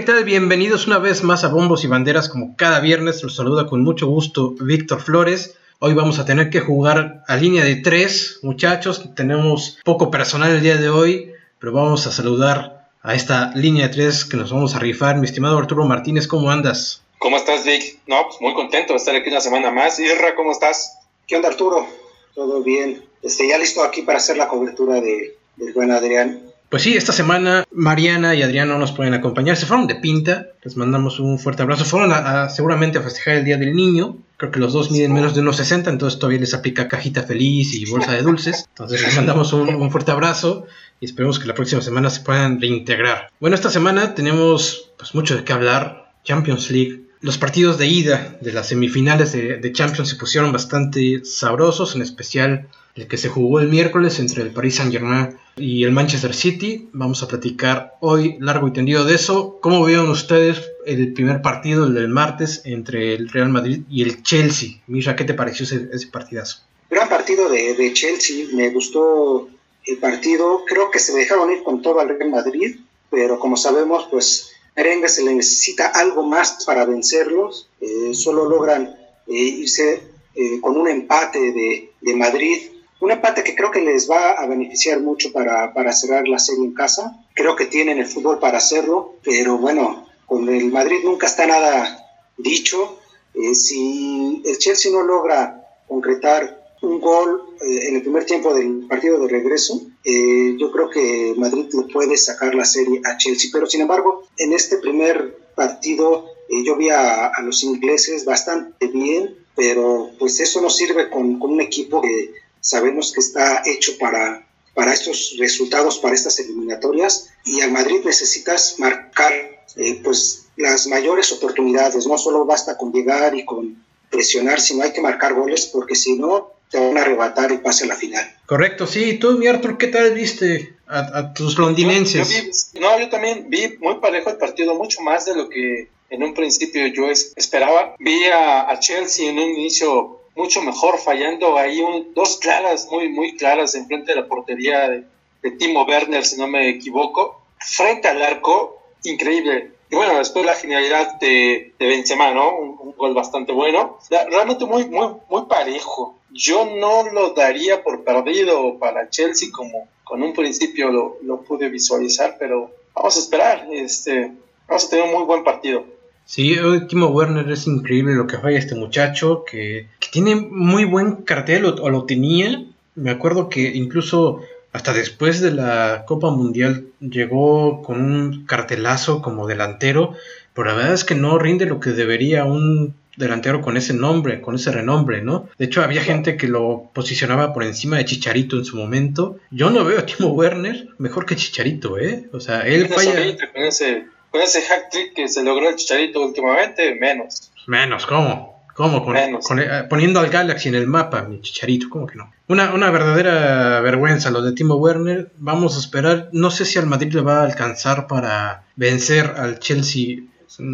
¿qué tal? Bienvenidos una vez más a Bombos y Banderas. Como cada viernes, los saluda con mucho gusto Víctor Flores. Hoy vamos a tener que jugar a línea de tres, muchachos. Tenemos poco personal el día de hoy, pero vamos a saludar a esta línea de tres que nos vamos a rifar. Mi estimado Arturo Martínez, ¿cómo andas? ¿Cómo estás, Vic? No, pues muy contento de estar aquí una semana más. Irra, ¿cómo estás? ¿Qué onda, Arturo? Todo bien. Este, ya listo aquí para hacer la cobertura de, del buen Adrián. Pues sí, esta semana Mariana y Adrián no nos pueden acompañar. Se fueron de pinta. Les mandamos un fuerte abrazo. Fueron a, seguramente a festejar el Día del Niño. Creo que los dos miden menos de unos 60, entonces todavía les aplica cajita feliz y bolsa de dulces. Entonces les mandamos un, fuerte abrazo y esperemos que la próxima semana se puedan reintegrar. Bueno, esta semana tenemos pues mucho de qué hablar. Champions League, los partidos de ida de las semifinales de, Champions se pusieron bastante sabrosos, en especial el que se jugó el miércoles entre el Paris Saint Germain y el Manchester City. Vamos a platicar hoy largo y tendido de eso. ¿Cómo vieron ustedes el primer partido, el del martes, entre el Real Madrid y el Chelsea? Mira, ¿qué te pareció ese, partidazo? Gran partido de, de Chelsea, me gustó el partido. Creo que se dejaron ir con todo al Real Madrid, pero como sabemos, pues merengue se le necesita algo más para vencerlos, eh, solo logran eh, irse eh, con un empate de, de, Madrid, un empate que creo que les va a beneficiar mucho para, para, cerrar la serie en casa, creo que tienen el fútbol para hacerlo, pero bueno, con el Madrid nunca está nada dicho, si el Chelsea no logra concretar un gol eh, en el primer tiempo del partido de regreso, eh, yo creo que Madrid le puede sacar la serie a Chelsea. Pero sin embargo, en este primer partido eh, yo vi a, los ingleses bastante bien, pero pues eso no sirve con, un equipo que sabemos que está hecho para, para estos resultados, para estas eliminatorias. Y al Madrid necesitas marcar pues las mayores oportunidades. No solo basta con llegar y con presionar, sino hay que marcar goles, porque si no, te van a arrebatar y pase a la final. Correcto, sí. ¿Tú, mi Arthur, qué tal viste a, tus londinenses? no, yo también vi muy parejo el partido, mucho más de lo que en un principio yo esperaba. Vi a, Chelsea en un inicio mucho mejor, fallando ahí un, dos claras, muy, muy claras, en frente de la portería de, Timo Werner, si no me equivoco. Frente al arco, increíble. Y bueno, después la genialidad de, de Benzema, ¿no? Un, un, gol bastante bueno. Realmente muy, muy, muy parejo yo no lo daría por perdido para Chelsea como con un principio lo, lo pude visualizar, pero vamos a esperar, este, vamos a tener un muy buen partido. Sí, Timo Werner es increíble lo que falla este muchacho, que, tiene muy buen cartel, o, lo tenía. Me acuerdo que incluso hasta después de la Copa Mundial llegó con un cartelazo como delantero, pero la verdad es que no rinde lo que debería un delantero con ese nombre, con ese renombre, ¿no? De hecho, había gente que lo posicionaba por encima de Chicharito en su momento. Yo no veo a Timo Werner mejor que Chicharito, ¿eh? O sea, él falla... Con ese, con ese hack trick que se logró el Chicharito últimamente, menos. Menos, ¿cómo? ¿Cómo? Eh, poniendo al Galaxy en el mapa, mi Chicharito, ¿cómo que no? Una, una verdadera vergüenza lo de Timo Werner. Vamos a esperar. No sé si al Madrid le va a alcanzar para vencer al Chelsea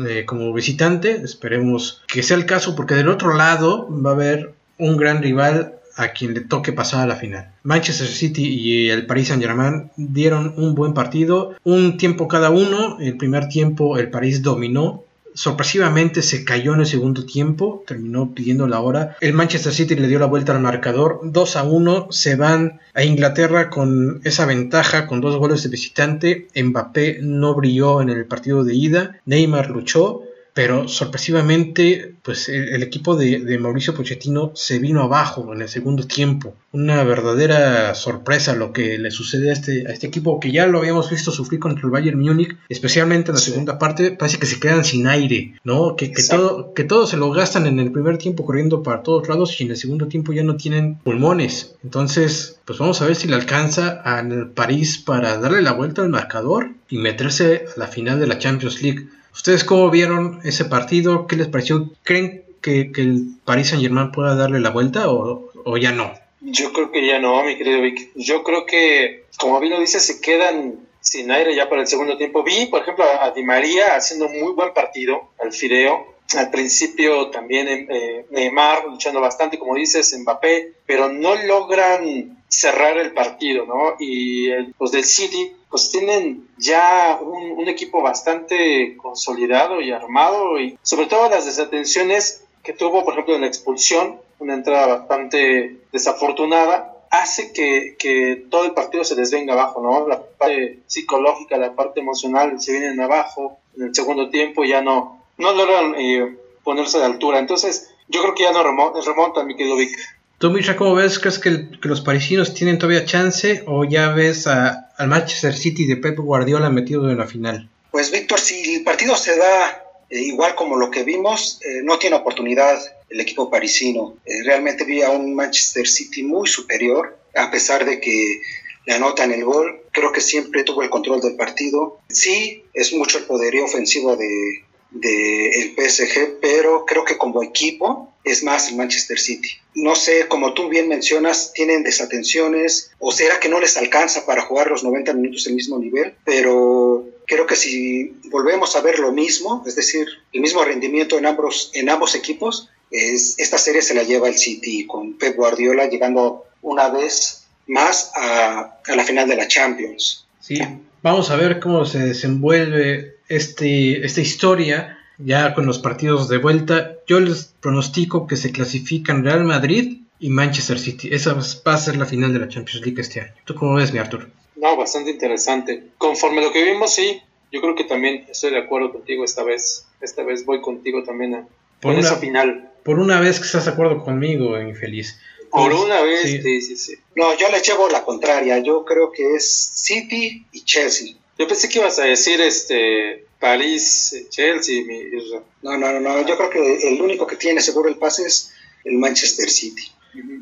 eh, como visitante. Esperemos que sea el caso porque del otro lado va a haber un gran rival a quien le toque pasar a la final. Manchester City y el Paris Saint Germain dieron un buen partido, un tiempo cada uno. El primer tiempo el París dominó sorpresivamente se cayó en el segundo tiempo, terminó pidiendo la hora. El Manchester City le dio la vuelta al marcador, 2 a 1, se van a Inglaterra con esa ventaja, con dos goles de visitante. Mbappé no brilló en el partido de ida, Neymar luchó, pero sorpresivamente pues el, equipo de, Mauricio Pochettino se vino abajo en el segundo tiempo. Una verdadera sorpresa lo que le sucede a este, a este equipo que ya lo habíamos visto sufrir contra el Bayern Múnich, especialmente en la segunda parte, parece que se quedan sin aire, ¿no? Que, que todo, que todo se lo gastan en el primer tiempo corriendo para todos lados y en el segundo tiempo ya no tienen pulmones. Entonces, pues vamos a ver si le alcanza al París para darle la vuelta al marcador y meterse a la final de la Champions League. ¿Ustedes cómo vieron ese partido? ¿Qué les pareció? ¿Creen que, el Paris Saint Germain pueda darle la vuelta o, ya no? Yo creo que ya no, mi querido Vic. Yo creo que, como bien lo dice, se quedan sin aire ya para el segundo tiempo. Vi, por ejemplo, a Di María haciendo muy buen partido al Fideo. Al principio también eh, Neymar luchando bastante, como dices, Mbappé, pero no logran cerrar el partido, ¿no? Y los del City pues tienen ya un, equipo bastante consolidado y armado y sobre todo las desatenciones que tuvo, por ejemplo, en la expulsión, una entrada bastante desafortunada, hace que, que, todo el partido se desvenga abajo, ¿no? La parte psicológica, la parte emocional se vienen abajo, en el segundo tiempo ya no, no logran eh, ponerse de altura. Entonces, yo creo que ya no remonta, mi querido Vic. ¿Tú, Misha, cómo ves? ¿Crees que, los parisinos tienen todavía chance o ya ves al Manchester City de Pep Guardiola metido en la final? Pues, Víctor, si el partido se da eh, igual como lo que vimos, eh, no tiene oportunidad el equipo parisino. Eh, realmente vi a un Manchester City muy superior, a pesar de que le anotan el gol. Creo que siempre tuvo el control del partido. Sí, es mucho el poderío ofensivo de, del PSG, pero creo que como equipo es más el Manchester City. No sé, como tú bien mencionas, tienen desatenciones o será que no les alcanza para jugar los 90 minutos el mismo nivel, pero creo que si volvemos a ver lo mismo, es decir, el mismo rendimiento en ambos, en ambos equipos, es, esta serie se la lleva el City con Pep Guardiola llegando una vez más a, a la final de la Champions. Sí, vamos a ver cómo se desenvuelve este, esta historia, ya con los partidos de vuelta, yo les pronostico que se clasifican Real Madrid y Manchester City. Esa va a ser la final de la Champions League este año. ¿Tú cómo ves, mi Arthur? No, bastante interesante. Conforme lo que vimos, sí, yo creo que también estoy de acuerdo contigo esta vez. Esta vez voy contigo también a por esa final. Por una vez que estás de acuerdo conmigo, infeliz. Por pues, una vez, sí. sí, sí, No, yo le llevo la contraria. Yo creo que es City y Chelsea. Yo pensé que ibas a decir este París, Chelsea. Mi... No, no, no, yo creo que el único que tiene seguro el pase es el Manchester City.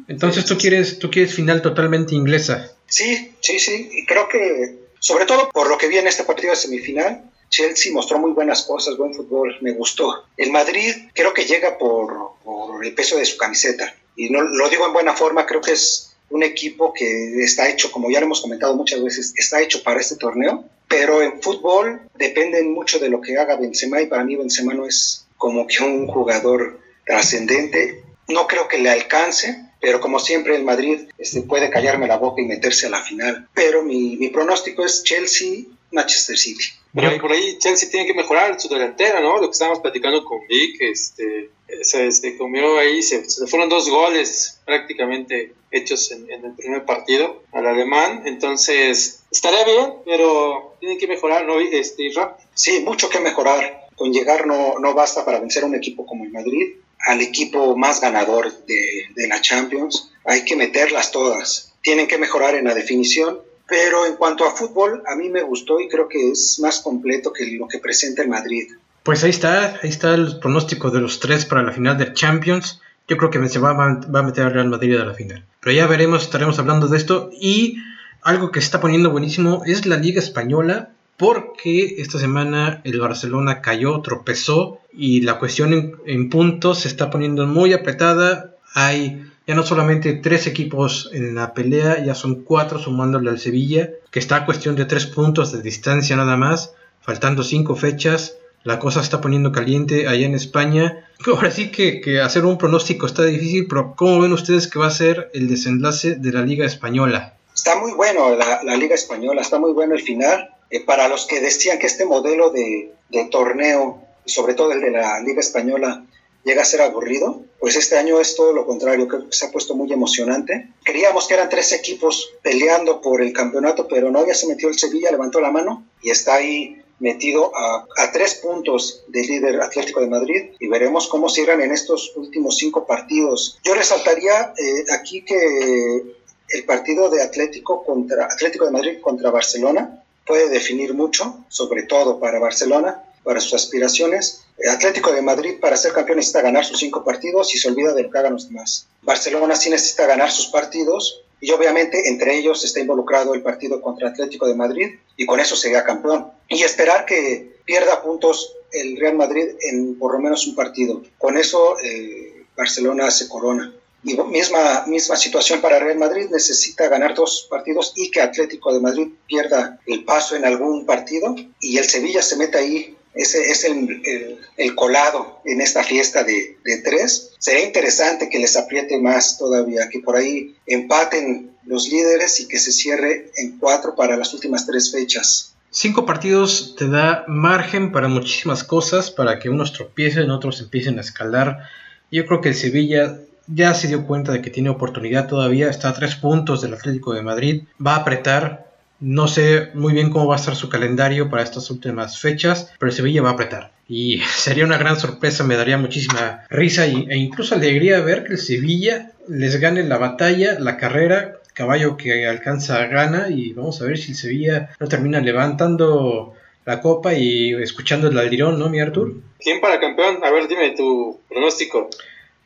Entonces tú quieres, tú quieres final totalmente inglesa. Sí, sí, sí. Y creo que, sobre todo por lo que vi en este partido de semifinal, Chelsea mostró muy buenas cosas, buen fútbol, me gustó. El Madrid creo que llega por, por el peso de su camiseta. Y no lo digo en buena forma, creo que es un equipo que está hecho, como ya lo hemos comentado muchas veces, está hecho para este torneo, pero en fútbol dependen mucho de lo que haga Benzema y para mí Benzema no es como que un jugador trascendente. No creo que le alcance, pero como siempre el Madrid este, puede callarme la boca y meterse a la final. Pero mi, mi pronóstico es Chelsea, Manchester City. Por ahí, por ahí Chelsea tiene que mejorar su delantera, ¿no? Lo que estábamos platicando con Vic, este, se, comió ahí, se, fueron dos goles prácticamente hechos en, el primer partido al alemán, entonces estaría bien, pero tienen que mejorar, ¿no? Este, Sí, mucho que mejorar. Con llegar no, no basta para vencer a un equipo como el Madrid, al equipo más ganador de, de la Champions. Hay que meterlas todas. Tienen que mejorar en la definición, pero en cuanto a fútbol, a mí me gustó y creo que es más completo que lo que presenta el Madrid. Pues ahí está, ahí está el pronóstico de los tres para la final de Champions. Yo creo que se va, va a meter al Real Madrid a la final. Pero ya veremos, estaremos hablando de esto. Y algo que se está poniendo buenísimo es la Liga Española, porque esta semana el Barcelona cayó, tropezó y la cuestión en, puntos se está poniendo muy apretada. Hay ya no solamente tres equipos en la pelea, ya son cuatro sumándole al Sevilla, que está a cuestión de tres puntos de distancia nada más, faltando cinco fechas la cosa está poniendo caliente allá en España. Ahora sí que, hacer un pronóstico está difícil, pero ¿cómo ven ustedes que va a ser el desenlace de la Liga Española? Está muy bueno la, Liga Española, está muy bueno el final. Eh, para los que decían que este modelo de, torneo, sobre todo el de la Liga Española, llega a ser aburrido, pues este año es todo lo contrario, creo que se ha puesto muy emocionante. Creíamos que eran tres equipos peleando por el campeonato, pero no, ya se metió el Sevilla, levantó la mano y está ahí metido a, tres puntos del líder Atlético de Madrid y veremos cómo cierran en estos últimos cinco partidos. Yo resaltaría eh, aquí que el partido de Atlético contra Atlético de Madrid contra Barcelona puede definir mucho, sobre todo para Barcelona, para sus aspiraciones. El Atlético de Madrid para ser campeón necesita ganar sus cinco partidos y se olvida de lo que hagan los demás. Barcelona sí necesita ganar sus partidos y obviamente entre ellos está involucrado el partido contra Atlético de Madrid y con eso sería campeón. Y esperar que pierda puntos el Real Madrid en por lo menos un partido. Con eso eh, Barcelona se corona. Y misma, misma situación para Real Madrid, necesita ganar dos partidos y que Atlético de Madrid pierda el paso en algún partido y el Sevilla se meta ahí ese es el, colado en esta fiesta de, de, tres. Sería interesante que les apriete más todavía, que por ahí empaten los líderes y que se cierre en cuatro para las últimas tres fechas. Cinco partidos te da margen para muchísimas cosas, para que unos tropiecen, otros empiecen a escalar. Yo creo que el Sevilla ya se dio cuenta de que tiene oportunidad todavía, está a tres puntos del Atlético de Madrid, va a apretar, no sé muy bien cómo va a estar su calendario para estas últimas fechas, pero Sevilla va a apretar. Y sería una gran sorpresa, me daría muchísima risa e incluso alegría ver que el Sevilla les gane la batalla, la carrera, caballo que alcanza gana y vamos a ver si el Sevilla no termina levantando la copa y escuchando el aldirón, ¿no, mi Artur? ¿Quién para campeón? A ver, dime tu pronóstico.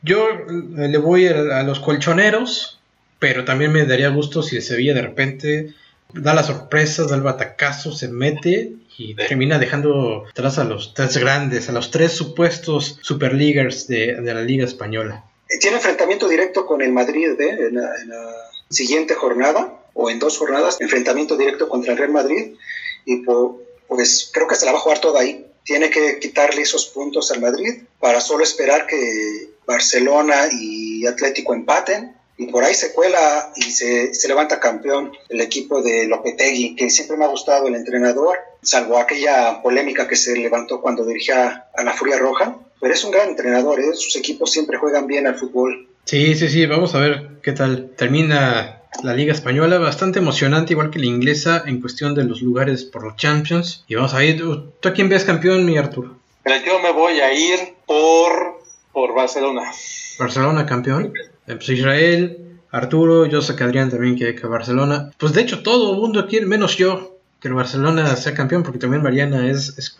Yo le voy a, los colchoneros, pero también me daría gusto si el Sevilla de repente da la sorpresa, da el batacazo, se mete y termina dejando atrás a los tres grandes, a los tres supuestos superligers de, de la Liga Española. Tiene enfrentamiento directo con el Madrid ¿eh? en, la, siguiente jornada o en dos jornadas, enfrentamiento directo contra el Real Madrid y pues creo que se la va a jugar toda ahí. Tiene que quitarle esos puntos al Madrid para solo esperar que Barcelona y Atlético empaten y por ahí se cuela y se, se, levanta campeón el equipo de Lopetegui, que siempre me ha gustado el entrenador, salvo aquella polémica que se levantó cuando dirigía a la Furia Roja, pero es un gran entrenador, ¿eh? sus equipos siempre juegan bien al fútbol. Sí, sí, sí, vamos a ver qué tal termina la Liga Española, bastante emocionante, igual que la inglesa, en cuestión de los lugares por los Champions. Y vamos a ir, ¿tú a quién ves campeón, mi Arturo? Yo me voy a ir por, por Barcelona. Barcelona campeón. Pues Israel, Arturo, yo sé que Adrián también quiere que Barcelona. Pues de hecho todo el mundo quiere, menos yo, que el Barcelona sea campeón, porque también Mariana es, es.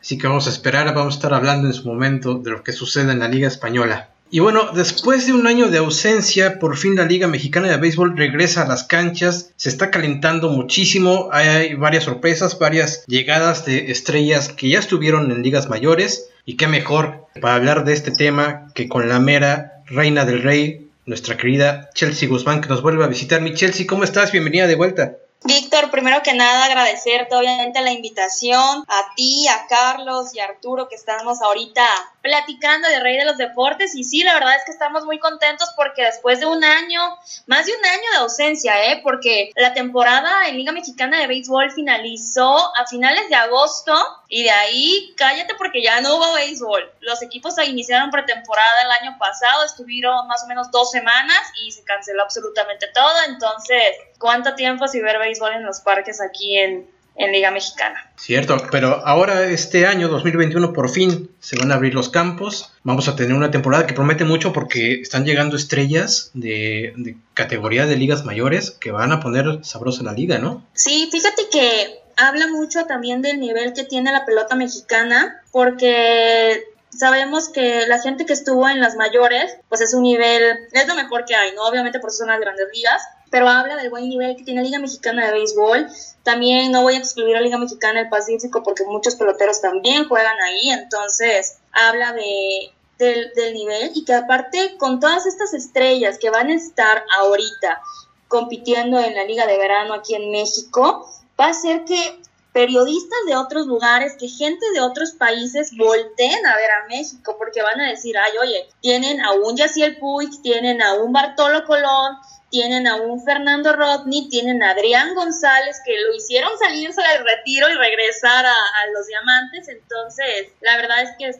Así que vamos a esperar, vamos a estar hablando en su momento de lo que sucede en la Liga Española. Y bueno, después de un año de ausencia, por fin la Liga Mexicana de Béisbol regresa a las canchas, se está calentando muchísimo, hay varias sorpresas, varias llegadas de estrellas que ya estuvieron en ligas mayores, y qué mejor para hablar de este tema que con la mera reina del rey, nuestra querida Chelsea Guzmán, que nos vuelve a visitar. Mi Chelsea, ¿cómo estás? Bienvenida de vuelta. Víctor, primero que nada agradecerte obviamente la invitación, a ti, a Carlos y a Arturo que estamos ahorita platicando de Rey de los Deportes y sí, la verdad es que estamos muy contentos porque después de un año, más de un año de ausencia, ¿eh? porque la temporada en Liga Mexicana de Béisbol finalizó a finales de agosto y de ahí cállate porque ya no hubo béisbol. Los equipos iniciaron pretemporada el año pasado, estuvieron más o menos dos semanas y se canceló absolutamente todo, entonces, ¿cuánto tiempo sin ver béisbol en los parques aquí en, en Liga Mexicana. Cierto, pero ahora este año 2021 por fin se van a abrir los campos. Vamos a tener una temporada que promete mucho porque están llegando estrellas de, categoría de ligas mayores que van a poner sabrosa la liga, ¿no? Sí, fíjate que habla mucho también del nivel que tiene la pelota mexicana porque sabemos que la gente que estuvo en las mayores, pues es un nivel, es lo mejor que hay, ¿no? Obviamente por eso son las grandes ligas, pero habla del buen nivel que tiene la Liga Mexicana de Béisbol. También no voy a excluir a la Liga Mexicana del Pacífico porque muchos peloteros también juegan ahí, entonces habla de, del, del nivel y que aparte con todas estas estrellas que van a estar ahorita compitiendo en la Liga de Verano aquí en México, va a hacer que periodistas de otros lugares, que gente de otros países volteen a ver a México, porque van a decir, ay, oye, tienen a un Yaciel Puig, tienen a un Bartolo Colón, tienen a un Fernando Rodney, tienen a Adrián González, que lo hicieron salirse del retiro y regresar a, los diamantes. Entonces, la verdad es que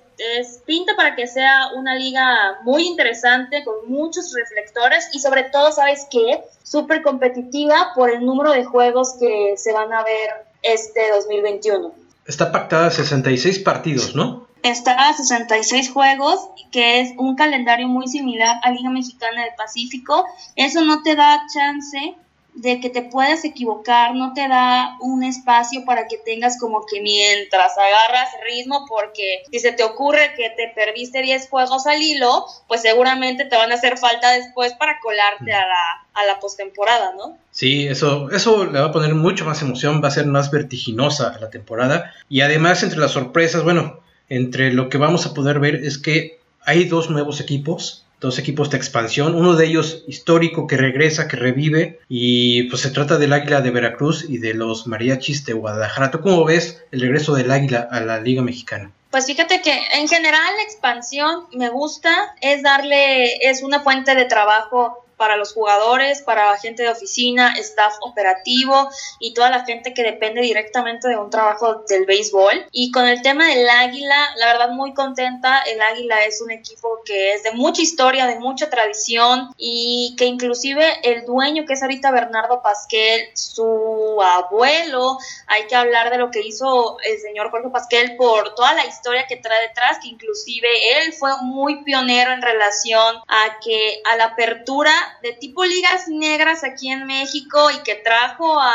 es, pinta para que sea una liga muy interesante, con muchos reflectores y sobre todo, ¿sabes qué? Súper competitiva por el número de juegos que se van a ver este 2021. Está pactada 66 partidos, ¿no? Está a 66 juegos, que es un calendario muy similar a Liga Mexicana del Pacífico. Eso no te da chance de que te puedas equivocar, no te da un espacio para que tengas como que mientras agarras ritmo, porque si se te ocurre que te perdiste 10 juegos al hilo, pues seguramente te van a hacer falta después para colarte a la, a la postemporada, ¿no? Sí, eso, eso le va a poner mucho más emoción, va a ser más vertiginosa la temporada. Y además, entre las sorpresas, bueno, entre lo que vamos a poder ver es que hay dos nuevos equipos, dos equipos de expansión, uno de ellos histórico que regresa, que revive, y pues se trata del Águila de Veracruz y de los Mariachis de Guadalajara. ¿Tú cómo ves el regreso del Águila a la Liga Mexicana? Pues fíjate que en general la expansión me gusta, es darle, es una fuente de trabajo para los jugadores, para gente de oficina, staff operativo y toda la gente que depende directamente de un trabajo del béisbol. Y con el tema del Águila, la verdad muy contenta. El Águila es un equipo que es de mucha historia, de mucha tradición y que inclusive el dueño que es ahorita Bernardo Pasquel, su abuelo, hay que hablar de lo que hizo el señor Jorge Pasquel por toda la historia que trae detrás, que inclusive él fue muy pionero en relación a que a la apertura de tipo ligas negras aquí en México y que trajo a,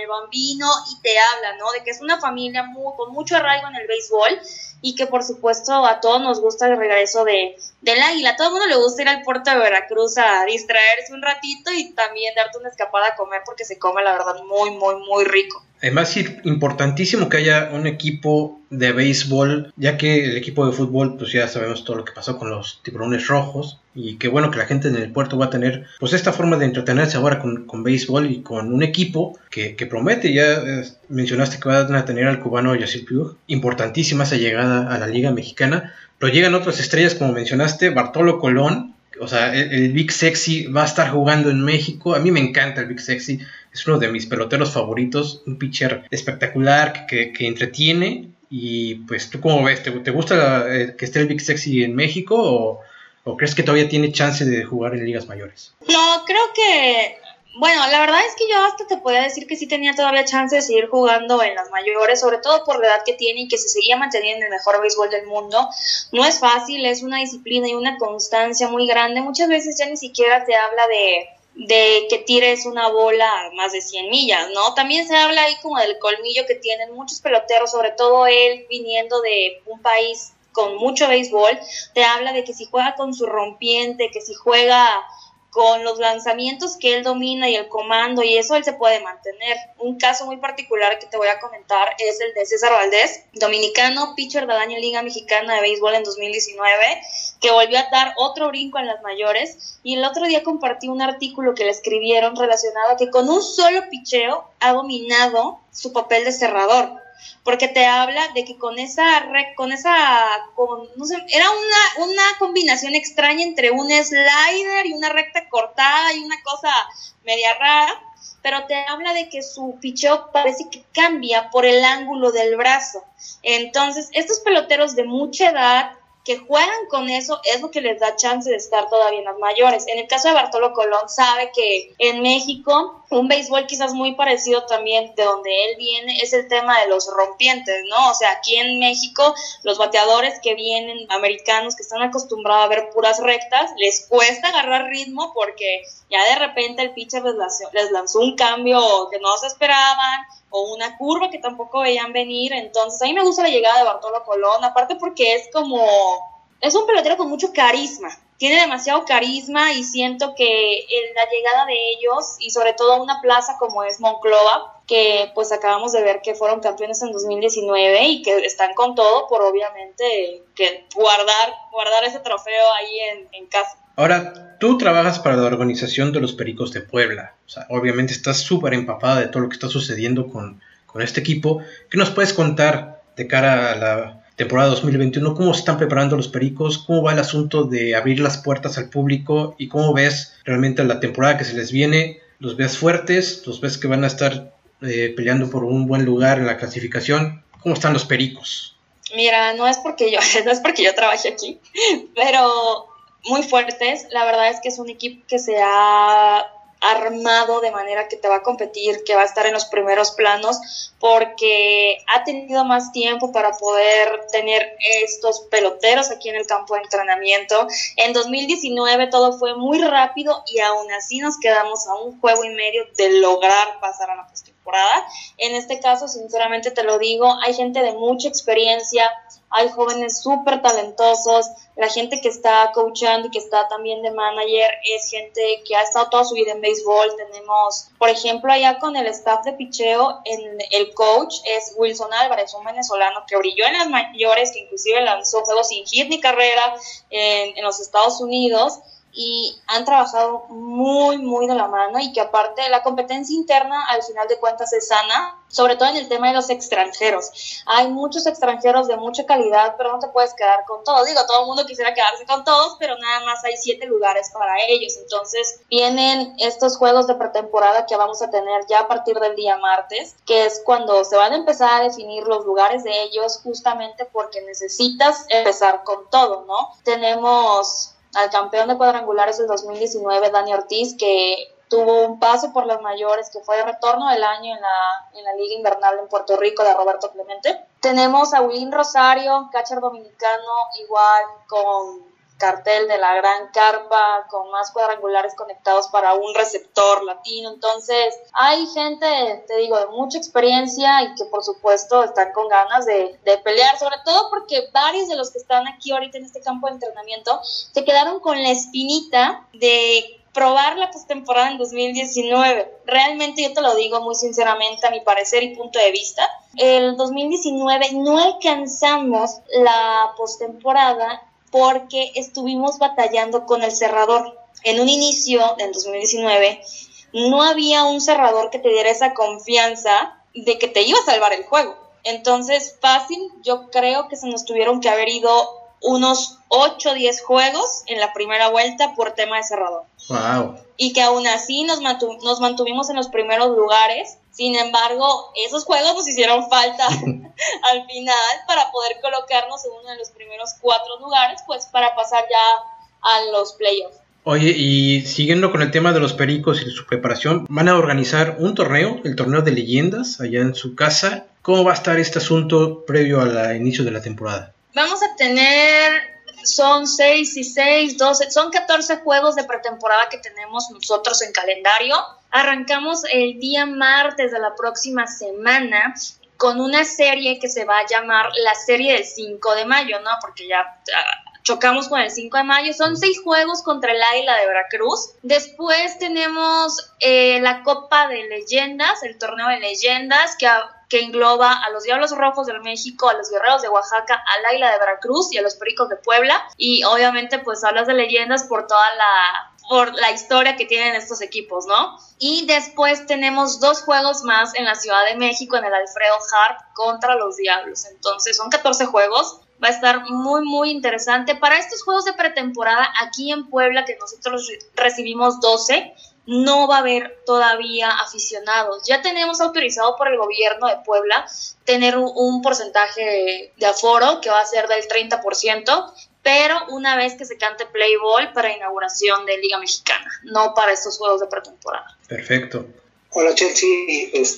El Bambino y te habla, ¿no? De que es una familia muy, con mucho arraigo en el béisbol y que por supuesto a todos nos gusta el regreso de, del águila. A todo el mundo le gusta ir al puerto de Veracruz a distraerse un ratito y también darte una escapada a comer porque se come la verdad muy, muy, muy rico. Además, importantísimo que haya un equipo de béisbol, ya que el equipo de fútbol, pues ya sabemos todo lo que pasó con los tiburones rojos, y qué bueno que la gente en el puerto va a tener, pues esta forma de entretenerse ahora con, con béisbol y con un equipo que, que promete, ya eh, mencionaste que van a tener al cubano Yacil Piug, importantísima esa llegada a la Liga Mexicana, pero llegan otras estrellas, como mencionaste, Bartolo Colón, o sea, el, Big Sexy va a estar jugando en México. A mí me encanta el Big Sexy. Es uno de mis peloteros favoritos. Un pitcher espectacular que, que entretiene. Y pues, ¿tú cómo ves? ¿Te, gusta eh, que esté el Big Sexy en México o crees que todavía tiene chance de jugar en ligas mayores? No, creo que bueno, la verdad es que yo hasta te podía decir que sí tenía todavía chance de seguir jugando en las mayores, sobre todo por la edad que tiene y que se seguía manteniendo en el mejor béisbol del mundo. No es fácil, es una disciplina y una constancia muy grande. Muchas veces ya ni siquiera se habla de, de que tires una bola a más de 100 millas, ¿no? También se habla ahí como del colmillo que tienen muchos peloteros, sobre todo él viniendo de un país con mucho béisbol, te habla de que si juega con su rompiente, que si juega con los lanzamientos que él domina y el comando y eso él se puede mantener. Un caso muy particular que te voy a comentar es el de César Valdés, dominicano, pitcher del año en Liga Mexicana de Béisbol en 2019, que volvió a dar otro brinco en las mayores y el otro día compartí un artículo que le escribieron relacionado a que con un solo picheo ha dominado su papel de cerrador porque te habla de que con esa, con esa, con, no sé, era una, una combinación extraña entre un slider y una recta cortada y una cosa media rara, pero te habla de que su picheo parece que cambia por el ángulo del brazo. Entonces, estos peloteros de mucha edad que juegan con eso es lo que les da chance de estar todavía en las mayores. En el caso de Bartolo Colón, sabe que en México un béisbol quizás muy parecido también de donde él viene es el tema de los rompientes, ¿no? O sea, aquí en México los bateadores que vienen americanos que están acostumbrados a ver puras rectas, les cuesta agarrar ritmo porque ya de repente el pitcher les les lanzó un cambio que no se esperaban o una curva que tampoco veían venir. Entonces, a mí me gusta la llegada de Bartolo Colón, aparte porque es como, es un pelotero con mucho carisma. Tiene demasiado carisma y siento que en la llegada de ellos y sobre todo una plaza como es Monclova, que pues acabamos de ver que fueron campeones en 2019 y que están con todo por obviamente que guardar, guardar ese trofeo ahí en casa. Ahora, tú trabajas para la organización de los Pericos de Puebla. O sea, obviamente estás súper empapada de todo lo que está sucediendo con, este equipo. ¿Qué nos puedes contar de cara a la temporada 2021? ¿Cómo se están preparando los Pericos? ¿Cómo va el asunto de abrir las puertas al público? ¿Y cómo ves realmente la temporada que se les viene? ¿Los ves fuertes? ¿Los ves que van a estar eh, peleando por un buen lugar en la clasificación? ¿Cómo están los Pericos? Mira, no es porque yo, no es porque yo trabaje aquí, pero muy fuertes. La verdad es que es un equipo que se ha armado de manera que te va a competir, que va a estar en los primeros planos, porque ha tenido más tiempo para poder tener estos peloteros aquí en el campo de entrenamiento. En 2019 todo fue muy rápido y aún así nos quedamos a un juego y medio de lograr pasar a la cuestión. En este caso, sinceramente te lo digo, hay gente de mucha experiencia, hay jóvenes súper talentosos, la gente que está coachando y que está también de manager es gente que ha estado toda su vida en béisbol. Tenemos, por ejemplo, allá con el staff de picheo, en el coach es Wilson Álvarez, un venezolano que brilló en las mayores, que inclusive lanzó juegos sin hit ni carrera en los Estados Unidos y han trabajado muy, muy de la mano y que aparte la competencia interna al final de cuentas es sana, sobre todo en el tema de los extranjeros. Hay muchos extranjeros de mucha calidad, pero no te puedes quedar con todos. Digo, todo el mundo quisiera quedarse con todos, pero nada más hay siete lugares para ellos. Entonces vienen estos juegos de pretemporada que vamos a tener ya a partir del día martes, que es cuando se van a empezar a definir los lugares de ellos justamente porque necesitas empezar con todo, ¿no? Tenemos al campeón de cuadrangulares del 2019, Dani Ortiz, que tuvo un paso por las mayores, que fue retorno del año en la, en la Liga Invernal en Puerto Rico de Roberto Clemente. Tenemos a Willín Rosario, catcher dominicano, igual con cartel de la gran carpa con más cuadrangulares conectados para un receptor latino. Entonces, hay gente, te digo, de mucha experiencia y que por supuesto están con ganas de, de pelear, sobre todo porque varios de los que están aquí ahorita en este campo de entrenamiento se quedaron con la espinita de probar la postemporada en 2019. Realmente yo te lo digo muy sinceramente a mi parecer y punto de vista. El 2019 no alcanzamos la postemporada porque estuvimos batallando con el cerrador. En un inicio, en 2019, no había un cerrador que te diera esa confianza de que te iba a salvar el juego. Entonces, fácil, yo creo que se nos tuvieron que haber ido unos 8 o 10 juegos en la primera vuelta por tema de cerrador. Wow. Y que aún así nos, nos mantuvimos en los primeros lugares sin embargo, esos juegos nos hicieron falta al final para poder colocarnos en uno de los primeros cuatro lugares, pues para pasar ya a los playoffs. Oye, y siguiendo con el tema de los pericos y su preparación, van a organizar un torneo, el torneo de leyendas, allá en su casa. ¿Cómo va a estar este asunto previo al inicio de la temporada? Vamos a tener son 6 y 6, 12, son 14 juegos de pretemporada que tenemos nosotros en calendario. Arrancamos el día martes de la próxima semana con una serie que se va a llamar la serie del 5 de mayo, ¿no? Porque ya ah, chocamos con el 5 de mayo. Son seis juegos contra el Águila de Veracruz. Después tenemos eh, la Copa de Leyendas, el torneo de leyendas, que que engloba a los Diablos Rojos del México, a los Guerreros de Oaxaca, al Águila de Veracruz y a los Pericos de Puebla. Y obviamente pues hablas de leyendas por toda la por la historia que tienen estos equipos, ¿no? Y después tenemos dos juegos más en la Ciudad de México, en el Alfredo Harp contra los Diablos. Entonces son 14 juegos. Va a estar muy, muy interesante. Para estos juegos de pretemporada, aquí en Puebla, que nosotros recibimos 12, no va a haber todavía aficionados. Ya tenemos autorizado por el gobierno de Puebla tener un, porcentaje de aforo que va a ser del 30%, pero una vez que se cante Play Ball para inauguración de Liga Mexicana, no para estos juegos de pretemporada. Perfecto. Hola Chelsea,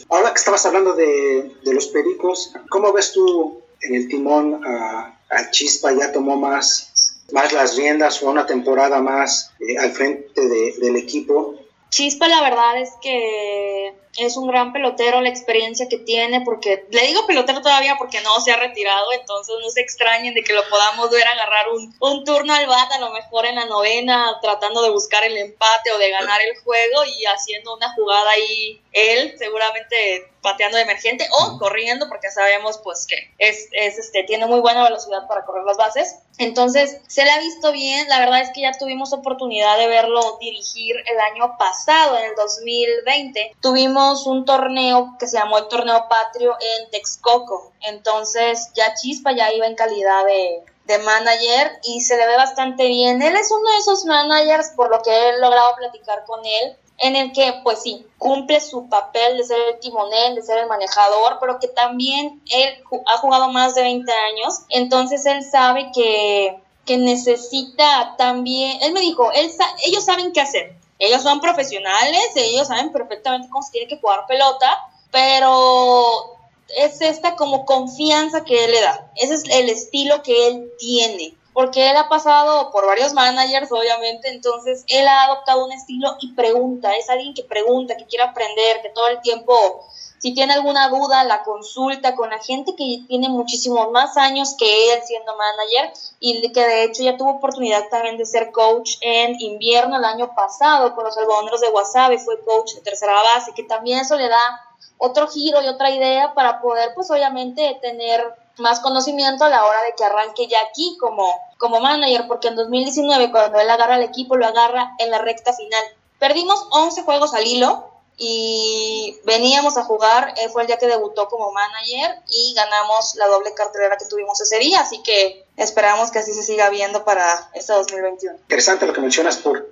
ahora que estabas hablando de, los pericos, ¿cómo ves tú en el timón a, Chispa? ¿Ya tomó más, más las riendas o una temporada más eh, al frente del equipo? Chispa la verdad es que es un gran pelotero la experiencia que tiene, porque le digo pelotero todavía porque no se ha retirado, entonces no se extrañen de que lo podamos ver agarrar un, un turno al bat a lo mejor en la novena, tratando de buscar el empate o de ganar el juego y haciendo una jugada ahí él seguramente pateando de emergente o corriendo porque sabemos pues que es, es, este tiene muy buena velocidad para correr las bases. Entonces se le ha visto bien la verdad es que ya tuvimos oportunidad de verlo dirigir el año pasado en el 2020 tuvimos un torneo que se llamó el torneo patrio en Texcoco. Entonces ya Chispa ya iba en calidad de, de manager y se le ve bastante bien. Él es uno de esos managers, por lo que he logrado platicar con él, en el que, pues sí, cumple su papel de ser el timonel, de ser el manejador, pero que también él ha jugado más de 20 años, entonces él sabe que, que necesita también, él me dijo, ellos saben qué hacer, ellos son profesionales, ellos saben perfectamente cómo se tiene que jugar pelota, pero es esta como confianza que él le da, ese es el estilo que él tiene. Porque él ha pasado por varios managers, obviamente, entonces él ha adoptado un estilo y pregunta, es alguien que pregunta, que quiere aprender, que todo el tiempo si tiene alguna duda, la consulta con la gente que tiene muchísimos más años que él siendo manager y que de hecho ya tuvo oportunidad también de ser coach en invierno el año pasado con los algodoneros de Wasabi, fue coach de tercera base, que también eso le da otro giro y otra idea para poder pues obviamente tener más conocimiento a la hora de que arranque ya aquí como, como manager, porque en 2019 cuando él agarra el equipo lo agarra en la recta final. Perdimos 11 juegos al hilo, y veníamos a jugar, eh, fue el día que debutó como manager y ganamos la doble cartelera que tuvimos ese día, así que esperamos que así se siga viendo para este 2021. Interesante lo que mencionas porque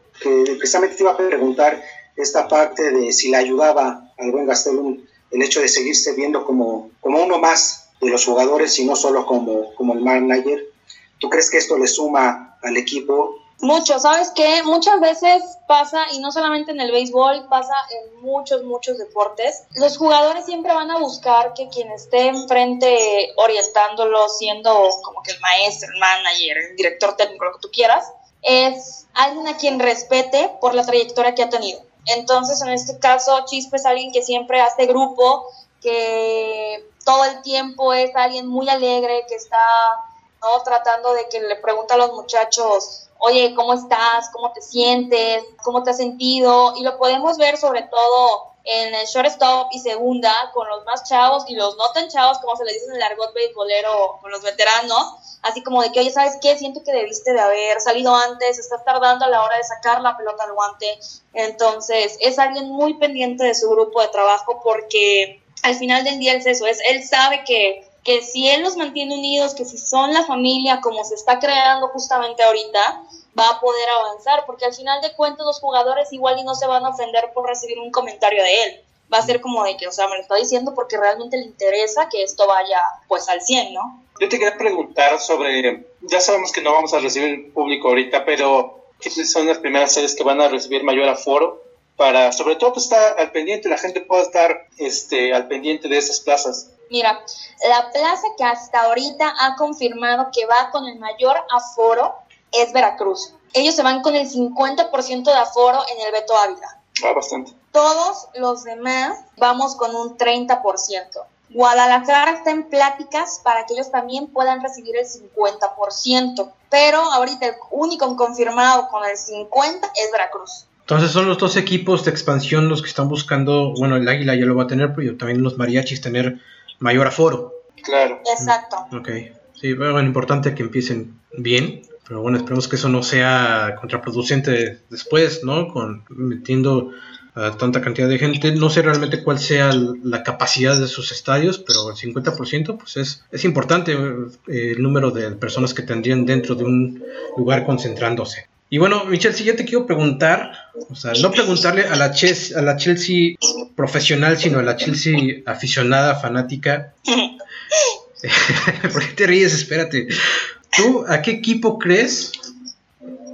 precisamente te iba a preguntar esta parte de si le ayudaba al buen Gastelum el hecho de seguirse viendo como, como uno más de los jugadores y no solo como, como el manager. ¿Tú crees que esto le suma al equipo mucho, ¿sabes qué? Muchas veces pasa, y no solamente en el béisbol, pasa en muchos, muchos deportes. Los jugadores siempre van a buscar que quien esté enfrente orientándolo, siendo como que el maestro, el manager, el director técnico, lo que tú quieras, es alguien a quien respete por la trayectoria que ha tenido. Entonces, en este caso, Chispe es alguien que siempre hace grupo, que todo el tiempo es alguien muy alegre, que está ¿no? tratando de que le pregunta a los muchachos oye, ¿cómo estás? ¿Cómo te sientes? ¿Cómo te has sentido? Y lo podemos ver sobre todo en el shortstop y segunda con los más chavos y los no tan chavos, como se le dice en el argot beisbolero con los veteranos, así como de que, oye, ¿sabes qué? Siento que debiste de haber salido antes, estás tardando a la hora de sacar la pelota al guante. Entonces, es alguien muy pendiente de su grupo de trabajo porque al final del día es eso, es, él sabe que que si él los mantiene unidos, que si son la familia como se está creando justamente ahorita, va a poder avanzar, porque al final de cuentas los jugadores igual y no se van a ofender por recibir un comentario de él. Va a ser como de que, o sea, me lo está diciendo porque realmente le interesa que esto vaya pues al 100, ¿no? Yo te quería preguntar sobre, ya sabemos que no vamos a recibir público ahorita, pero ¿qué son las primeras series que van a recibir mayor aforo? Para, sobre todo, pues estar al pendiente, la gente pueda estar este, al pendiente de esas plazas. Mira, la plaza que hasta ahorita ha confirmado que va con el mayor aforo es Veracruz. Ellos se van con el 50% de aforo en el Beto Ávila. Ah, bastante. Todos los demás vamos con un 30%. Guadalajara está en pláticas para que ellos también puedan recibir el 50%, pero ahorita el único confirmado con el 50% es Veracruz. Entonces son los dos equipos de expansión los que están buscando, bueno, el Águila ya lo va a tener, pero también los mariachis tener mayor aforo. Claro. Exacto. Ok. Sí, bueno, importante que empiecen bien, pero bueno, esperemos que eso no sea contraproducente después, ¿no? Con metiendo a tanta cantidad de gente. No sé realmente cuál sea la capacidad de sus estadios, pero el 50% pues es, es importante eh, el número de personas que tendrían dentro de un lugar concentrándose. Y bueno, Michelle, si yo te quiero preguntar, o sea, no preguntarle a la, Chelsea, a la Chelsea profesional, sino a la Chelsea aficionada, fanática. ¿Por qué te ríes? Espérate. ¿Tú a qué equipo crees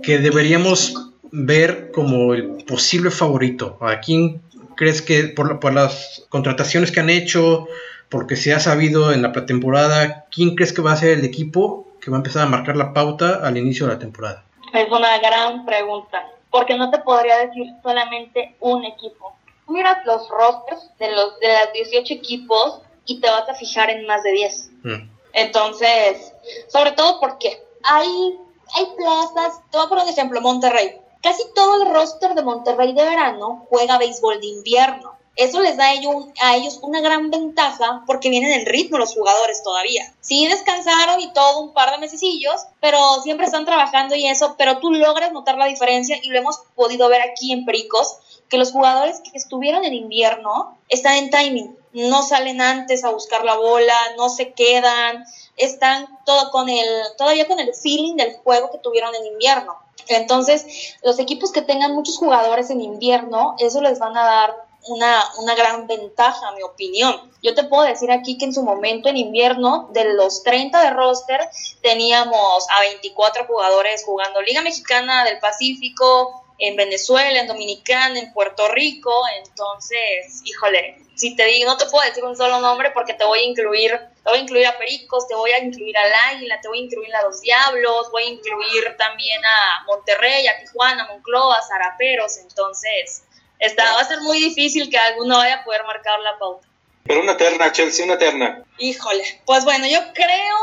que deberíamos ver como el posible favorito? ¿A quién crees que por, por las contrataciones que han hecho, porque se ha sabido en la pretemporada, quién crees que va a ser el equipo que va a empezar a marcar la pauta al inicio de la temporada? Es una gran pregunta, porque no te podría decir solamente un equipo. Miras los rosters de los de las 18 equipos y te vas a fijar en más de 10. Mm. Entonces, sobre todo porque hay, hay plazas, te voy a poner un ejemplo, Monterrey. Casi todo el roster de Monterrey de verano juega béisbol de invierno. Eso les da a ellos, a ellos una gran ventaja porque vienen en ritmo los jugadores todavía. Sí descansaron y todo un par de mesecillos, pero siempre están trabajando y eso, pero tú logras notar la diferencia y lo hemos podido ver aquí en Pericos, que los jugadores que estuvieron en invierno están en timing, no salen antes a buscar la bola, no se quedan, están todo con el, todavía con el feeling del juego que tuvieron en invierno. Entonces, los equipos que tengan muchos jugadores en invierno, eso les van a dar una, una gran ventaja, a mi opinión. Yo te puedo decir aquí que en su momento en invierno, de los 30 de roster, teníamos a 24 jugadores jugando Liga Mexicana del Pacífico, en Venezuela, en Dominicana, en Puerto Rico. Entonces, híjole, si te digo, no te puedo decir un solo nombre porque te voy a incluir, te voy a incluir a Pericos, te voy a incluir al Águila, te voy a incluir a los Diablos, voy a incluir también a Monterrey, a Tijuana, a Moncloa, a Zaraperos. Entonces, Está, va a ser muy difícil que alguno vaya a poder marcar la pauta. Pero una terna, Chelsea, una terna. Híjole, pues bueno, yo creo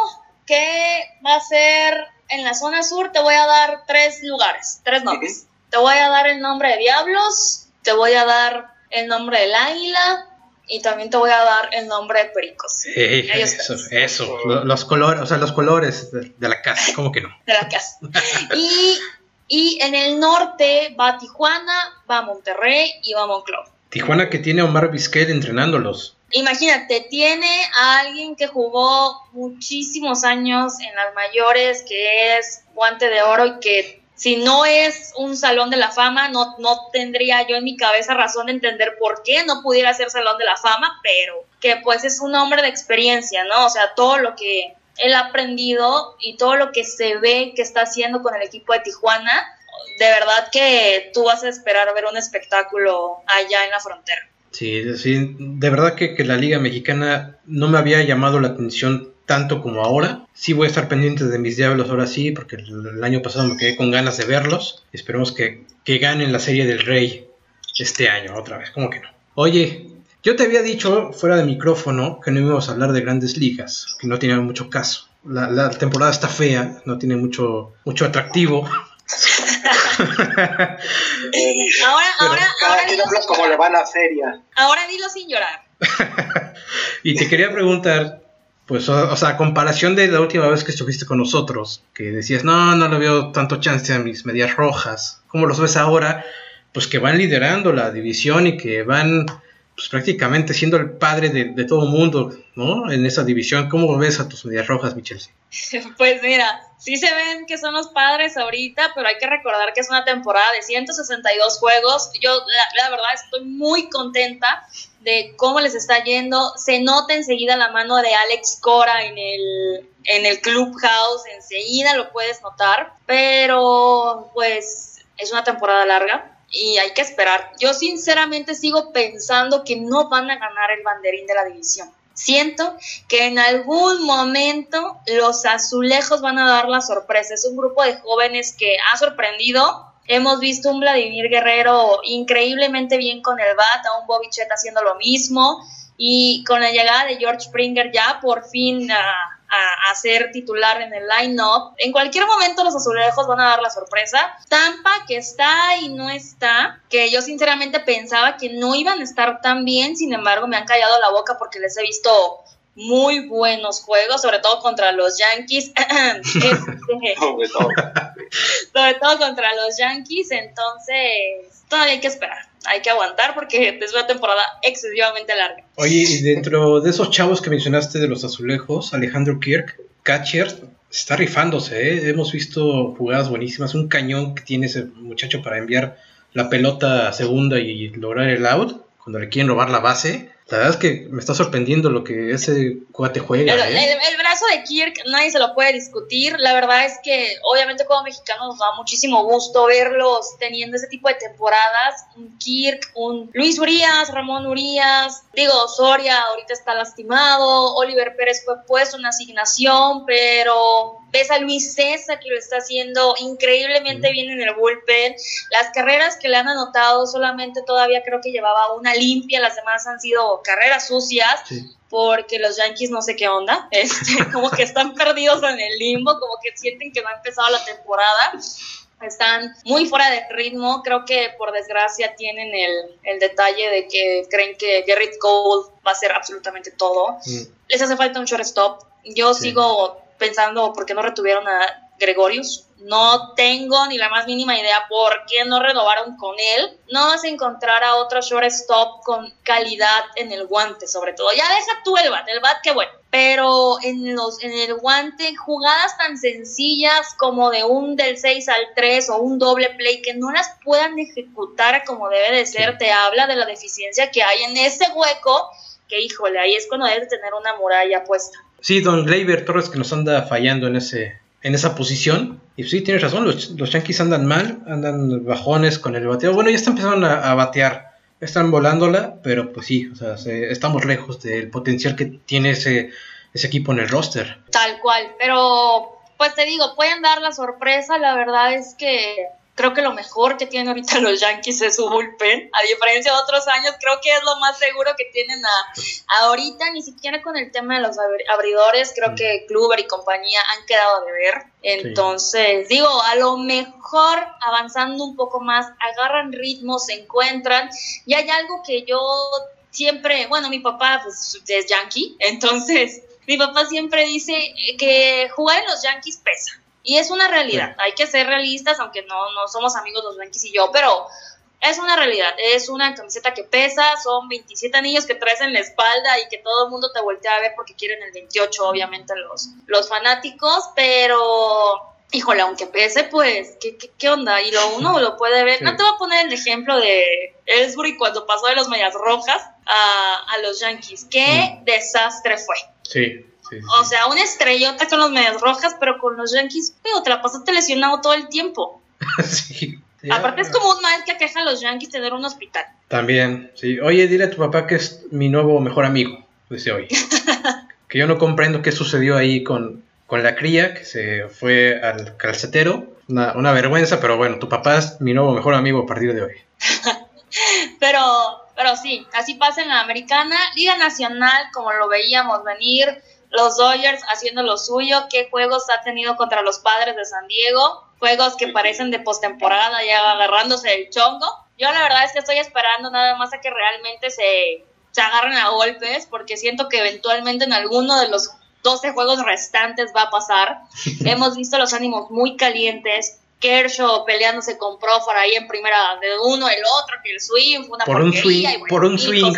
que va a ser en la zona sur, te voy a dar tres lugares, tres nombres. Te voy a dar el nombre de Diablos, te voy a dar el nombre del Águila y también te voy a dar el nombre de Pericos. eso, eso, los colores, o sea, los colores de, la casa, ¿cómo que no? de la casa. Y, y, en el norte va Tijuana, va Monterrey y va Monclova. Tijuana que tiene a Omar Vizquel entrenándolos. Imagínate, tiene a alguien que jugó muchísimos años en las mayores, que es guante de oro y que si no es un salón de la fama, no, no tendría yo en mi cabeza razón de entender por qué no pudiera ser salón de la fama, pero que pues es un hombre de experiencia, ¿no? O sea, todo lo que él ha aprendido y todo lo que se ve que está haciendo con el equipo de Tijuana, de verdad que tú vas a esperar ver un espectáculo allá en la frontera. Sí, sí, de verdad que, que la Liga Mexicana no me había llamado la atención tanto como ahora. Sí voy a estar pendiente de mis diablos ahora sí, porque el, año pasado me quedé con ganas de verlos. Esperemos que, que ganen la serie del Rey este año otra vez, ¿cómo que no? Oye, yo te había dicho fuera de micrófono que no íbamos a hablar de grandes ligas, que no tenía mucho caso. La, la temporada está fea, no tiene mucho, mucho atractivo. ahora, ahora, ahora dilo, como le va a la feria. Ahora dilo sin llorar. y te quería preguntar, pues, o, sea, a comparación de la última vez que estuviste con nosotros, que decías, no, no le veo tanto chance a mis medias rojas, ¿cómo los ves ahora? Pues que van liderando la división y que van pues prácticamente siendo el padre de, de todo mundo, ¿no? En esa división. ¿Cómo ves a tus medias rojas, Michelle? Pues mira, sí se ven que son los padres ahorita, pero hay que recordar que es una temporada de 162 juegos. Yo, la, la verdad, estoy muy contenta de cómo les está yendo. Se nota enseguida la mano de Alex Cora en el, en el Clubhouse, enseguida lo puedes notar, pero pues es una temporada larga y hay que esperar. Yo sinceramente sigo pensando que no van a ganar el banderín de la división. Siento que en algún momento los azulejos van a dar la sorpresa. Es un grupo de jóvenes que ha sorprendido. Hemos visto un Vladimir Guerrero increíblemente bien con el bat, a un Bobichet haciendo lo mismo. Y con la llegada de George Springer ya por fin a, ser titular en el line-up. En cualquier momento los azulejos van a dar la sorpresa. Tampa que está y no está, que yo sinceramente pensaba que no iban a estar tan bien, sin embargo me han callado la boca porque les he visto muy buenos juegos, sobre todo contra los Yankees. Este, sobre todo contra los Yankees, entonces todavía hay que esperar hay que aguantar porque es una temporada excesivamente larga. Oye, y dentro de esos chavos que mencionaste de los azulejos, Alejandro Kirk, catcher, está rifándose, ¿eh? hemos visto jugadas buenísimas, un cañón que tiene ese muchacho para enviar la pelota a segunda y lograr el out cuando le quieren robar la base. La verdad es que me está sorprendiendo lo que ese cuate juega. El, ¿eh? el, brazo de Kirk nadie se lo puede discutir. La verdad es que obviamente como mexicanos nos da muchísimo gusto verlos teniendo ese tipo de temporadas. Un Kirk, un Luis Urias, Ramón Urias, digo, Soria ahorita está lastimado, Oliver Pérez fue puesto en asignación, pero ves a Luis César que lo está haciendo increíblemente bien en el bullpen. Las carreras que le han anotado solamente todavía creo que llevaba una limpia, las demás han sido carreras sucias. Porque los Yankees no sé qué onda, este, como que están perdidos en el limbo, como que sienten que no ha empezado la temporada están muy fuera de ritmo. Creo que por desgracia tienen el, el, detalle de que creen que Garrett Cole va a hacer absolutamente todo. Mm. Les hace falta un shortstop. Yo sigo pensando por qué no retuvieron a Gregorius. No tengo ni la más mínima idea por qué no renovaron con él. No vas a encontrar a otro shortstop con calidad en el guante, sobre todo. Ya deja tú el bat, el bat qué bueno. Pero en, los, en el guante, jugadas tan sencillas como de un del 6 al 3 o un doble play que no las puedan ejecutar como debe de ser, te habla de la deficiencia que hay en ese hueco. Que híjole, ahí es cuando debes tener una muralla puesta. Sí, don Gleyber Torres que nos anda fallando en ese en esa posición. Y sí, tienes razón, los, los Yankees andan mal, andan bajones con el bateo. Bueno, ya están empezando a, batear, están volándola, pero pues sí, o sea, estamos lejos del potencial que tiene ese, ese equipo en el roster. Tal cual, pero pues te digo, pueden dar la sorpresa, la verdad es que Creo que lo mejor que tienen ahorita los Yankees es su bullpen. A diferencia de otros años, creo que es lo más seguro que tienen a, ahorita. Ni siquiera con el tema de los abridores, creo mm. que Kluber y compañía han quedado de ver. Entonces, digo, a lo mejor avanzando un poco más, agarran ritmo, se encuentran. Y hay algo que yo siempre, bueno, mi papá pues, es yankee, entonces mi papá siempre dice que jugar en los Yankees pesa. Y es una realidad. Hay que ser realistas, aunque no, no somos amigos los Yankees y yo, pero es una realidad. Es una camiseta que pesa, son 27 anillos que traes en la espalda y que todo el mundo te voltea a ver porque quieren el 28, obviamente, los, los fanáticos, pero híjole, aunque pese, pues, ¿qué, qué, onda? Y lo uno lo puede ver. No te voy a poner el ejemplo de Ellsbury cuando pasó de los Medias Rojas a, a los Yankees. Qué mm. desastre fue. Sí. O sea, una estrellota con los medias rojas, pero con los Yankees, pero te la pasaste lesionado todo el tiempo. sí. Aparte es como un mal que aqueja a los Yankees tener un hospital. También, sí. Oye, dile a tu papá que es mi nuevo mejor amigo, dice hoy. que yo no comprendo qué sucedió ahí con, con la cría, que se fue al calcetero. Una, una vergüenza, pero bueno, tu papá es mi nuevo mejor amigo a partir de hoy. pero, pero sí, así pasa en la americana. Liga Nacional, como lo veíamos venir, los Dodgers haciendo lo suyo, qué juegos ha tenido contra los padres de San Diego, juegos que parecen de postemporada ya agarrándose el chongo. Yo la verdad es que estoy esperando nada más a que realmente se, se agarren a golpes, porque siento que eventualmente en alguno de los 12 juegos restantes va a pasar. Hemos visto los ánimos muy calientes. Kershaw peleándose con Profar ahí en primera de uno, el otro, que el swing fue una por un swing, por un swing.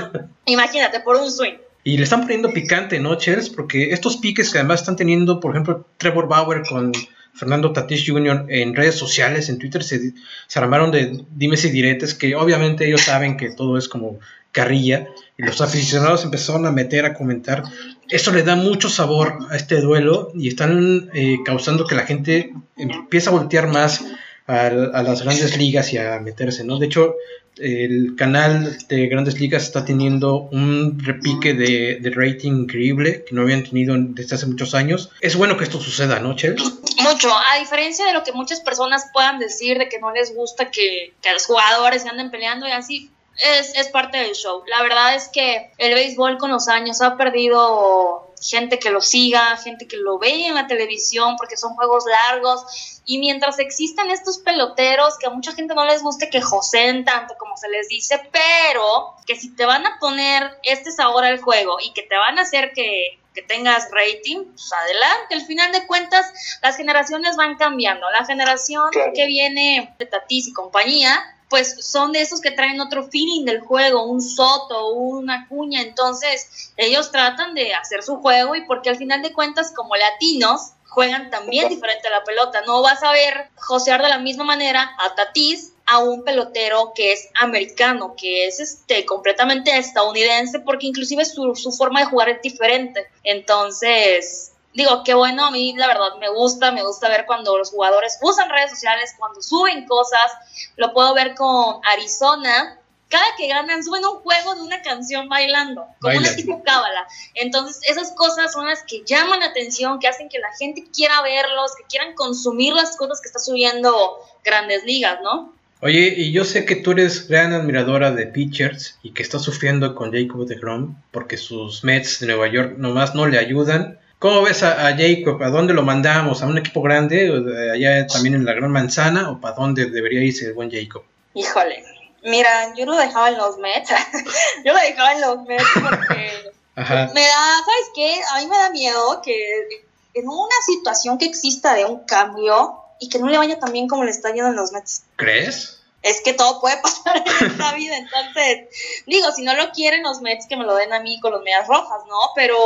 Imagínate, por un swing. Y le están poniendo picante, ¿no, Chels? Porque estos piques que además están teniendo, por ejemplo, Trevor Bauer con Fernando Tatis Jr. en redes sociales, en Twitter, se, se armaron de dimes y diretes que obviamente ellos saben que todo es como carrilla. Y los aficionados empezaron a meter, a comentar. Eso le da mucho sabor a este duelo y están eh, causando que la gente empiece a voltear más a, a, las grandes ligas y a meterse, ¿no? De hecho, el canal de Grandes Ligas está teniendo un repique de, rating increíble que no habían tenido desde hace muchos años. Es bueno que esto suceda, ¿no, Chels? Mucho. A diferencia de lo que muchas personas puedan decir de que no les gusta que, que los jugadores se anden peleando y así, es, es parte del show. La verdad es que el béisbol con los años ha perdido gente que lo siga, gente que lo ve en la televisión porque son juegos largos. Y mientras existan estos peloteros que a mucha gente no les guste que joseen tanto como se les dice, pero que si te van a poner este sabor al juego y que te van a hacer que, que tengas rating, pues adelante. Al final de cuentas, las generaciones van cambiando. La generación que viene de Tatis y compañía pues son de esos que traen otro feeling del juego, un soto, una cuña, entonces ellos tratan de hacer su juego y porque al final de cuentas como latinos juegan también diferente a la pelota, no vas a ver josear de la misma manera a Tatis a un pelotero que es americano, que es este completamente estadounidense, porque inclusive su, su forma de jugar es diferente. Entonces, digo, qué bueno, a mí la verdad me gusta, me gusta ver cuando los jugadores usan redes sociales, cuando suben cosas, lo puedo ver con Arizona, cada que ganan suben un juego de una canción bailando, como una tipo cábala. Entonces, esas cosas son las que llaman la atención, que hacen que la gente quiera verlos, que quieran consumir las cosas que está subiendo Grandes Ligas, ¿no? Oye, y yo sé que tú eres gran admiradora de pitchers y que estás sufriendo con Jacob de Grom porque sus Mets de Nueva York nomás no le ayudan. ¿Cómo ves a, Jacob? ¿A dónde lo mandamos? ¿A un equipo grande? ¿Allá también en la Gran Manzana? ¿O para dónde debería irse el buen Jacob? Híjole, mira, yo lo dejaba en los Mets. yo lo dejaba en los Mets porque me da, ¿sabes qué? A mí me da miedo que en una situación que exista de un cambio y que no le vaya tan bien como le está yendo en los Mets. ¿Crees? Es que todo puede pasar en esta vida. Entonces, digo, si no lo quieren los Mets, que me lo den a mí con los medias rojas, ¿no? Pero.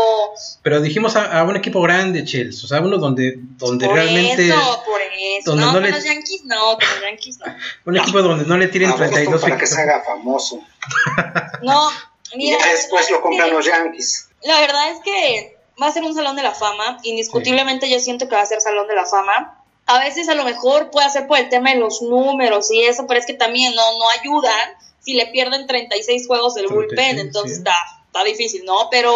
Pero dijimos a, un equipo grande, Chelsea. O sea, uno donde, donde por realmente. Eso, por eso. no, con los Yankees no, con los Yankees no. un equipo donde no le tiren 32 Para que se haga famoso. no, mira. Y después lo compran los Yankees. La verdad es que va a ser un salón de la fama. Indiscutiblemente, yo siento que va a ser salón de la fama a veces a lo mejor puede ser por el tema de los números y eso, pero es que también no, no ayudan si le pierden 36 juegos del bullpen, entonces está, está difícil, ¿no? Pero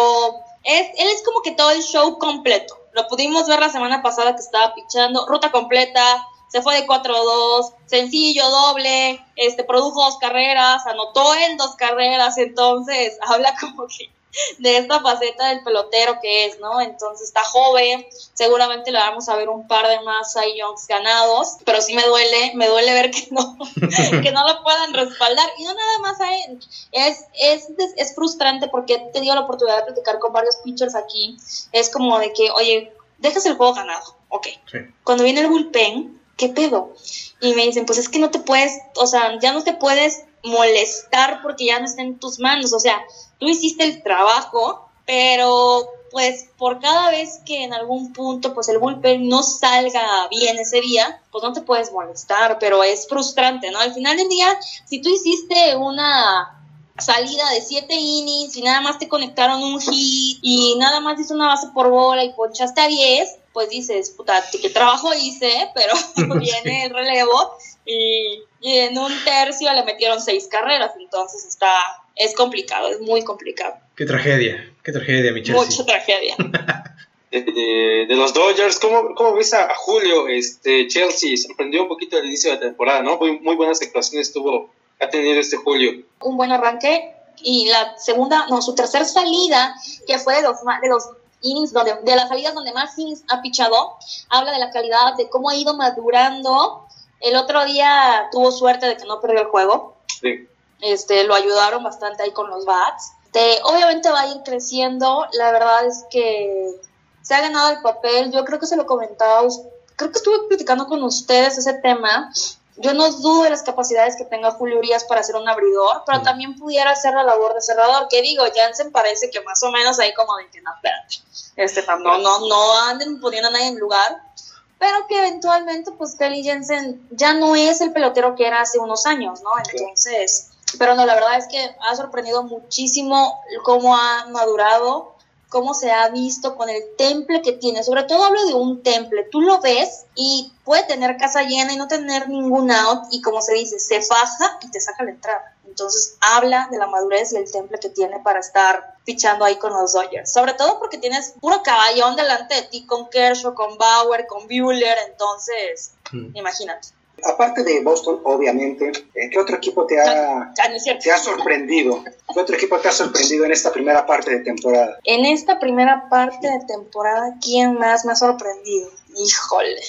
es, él es como que todo el show completo. Lo pudimos ver la semana pasada que estaba pichando, ruta completa, se fue de 4-2, sencillo, doble, este, produjo dos carreras, anotó en dos carreras, entonces habla como que de esta faceta del pelotero que es, ¿no? Entonces está joven, seguramente le vamos a ver un par de más Cy Youngs ganados, pero sí me duele, me duele ver que no, que no lo puedan respaldar. Y no nada más a él, es, es, es frustrante porque he tenido la oportunidad de platicar con varios pitchers aquí, es como de que, oye, dejas el juego ganado, ok. Cuando viene el bullpen, ¿qué pedo? Y me dicen, pues es que no te puedes, o sea, ya no te puedes molestar porque ya no está en tus manos, o sea, tú hiciste el trabajo, pero pues por cada vez que en algún punto pues el bullpen no salga bien ese día, pues no te puedes molestar, pero es frustrante, ¿no? Al final del día, si tú hiciste una salida de siete innings y nada más te conectaron un hit y nada más hizo una base por bola y ponchaste a 10, pues dices, puta, qué trabajo hice, pero viene el relevo y, y, en un tercio le metieron seis carreras, entonces está, es complicado, es muy complicado. Qué tragedia, qué tragedia, Michelle. Mucha tragedia. de, los Dodgers, ¿cómo, cómo ves a, Julio? Este, Chelsea sorprendió un poquito al inicio de la temporada, ¿no? Muy, muy buenas actuaciones tuvo, ha tenido este Julio. Un buen arranque y la segunda, no, su tercera salida, que fue de los, de los innings, donde, de las salidas donde más innings ha pichado, habla de la calidad, de cómo ha ido madurando. El otro día tuvo suerte de que no perdió el juego. Sí. Este, lo ayudaron bastante ahí con los bats. obviamente va a ir creciendo. La verdad es que se ha ganado el papel. Yo creo que se lo comentaba, creo que estuve platicando con ustedes ese tema. Yo no dudo de las capacidades que tenga Julio Urias para ser un abridor, pero también pudiera hacer la labor de cerrador. Que digo, Jansen parece que más o menos ahí como de que no, espérate, este, no, no, no anden poniendo a nadie en lugar pero que eventualmente pues Kelly Jensen ya no es el pelotero que era hace unos años, ¿no? Entonces, pero no, la verdad es que ha sorprendido muchísimo cómo ha madurado, cómo se ha visto con el temple que tiene. Sobre todo hablo de un temple. Tú lo ves y puede tener casa llena y no tener ningún out y como se dice, se faja y te saca la entrada. Entonces habla de la madurez y el temple que tiene para estar fichando ahí con los Dodgers. Sobre todo porque tienes puro caballón delante de ti con Kershaw, con Bauer, con Bueller. Entonces, mm. imagínate. Aparte de Boston, obviamente, eh, ¿qué otro equipo te ha, te ha sorprendido? ¿Qué otro equipo te ha sorprendido en esta primera parte de temporada? En esta primera parte de temporada, ¿quién más me ha sorprendido? Híjole.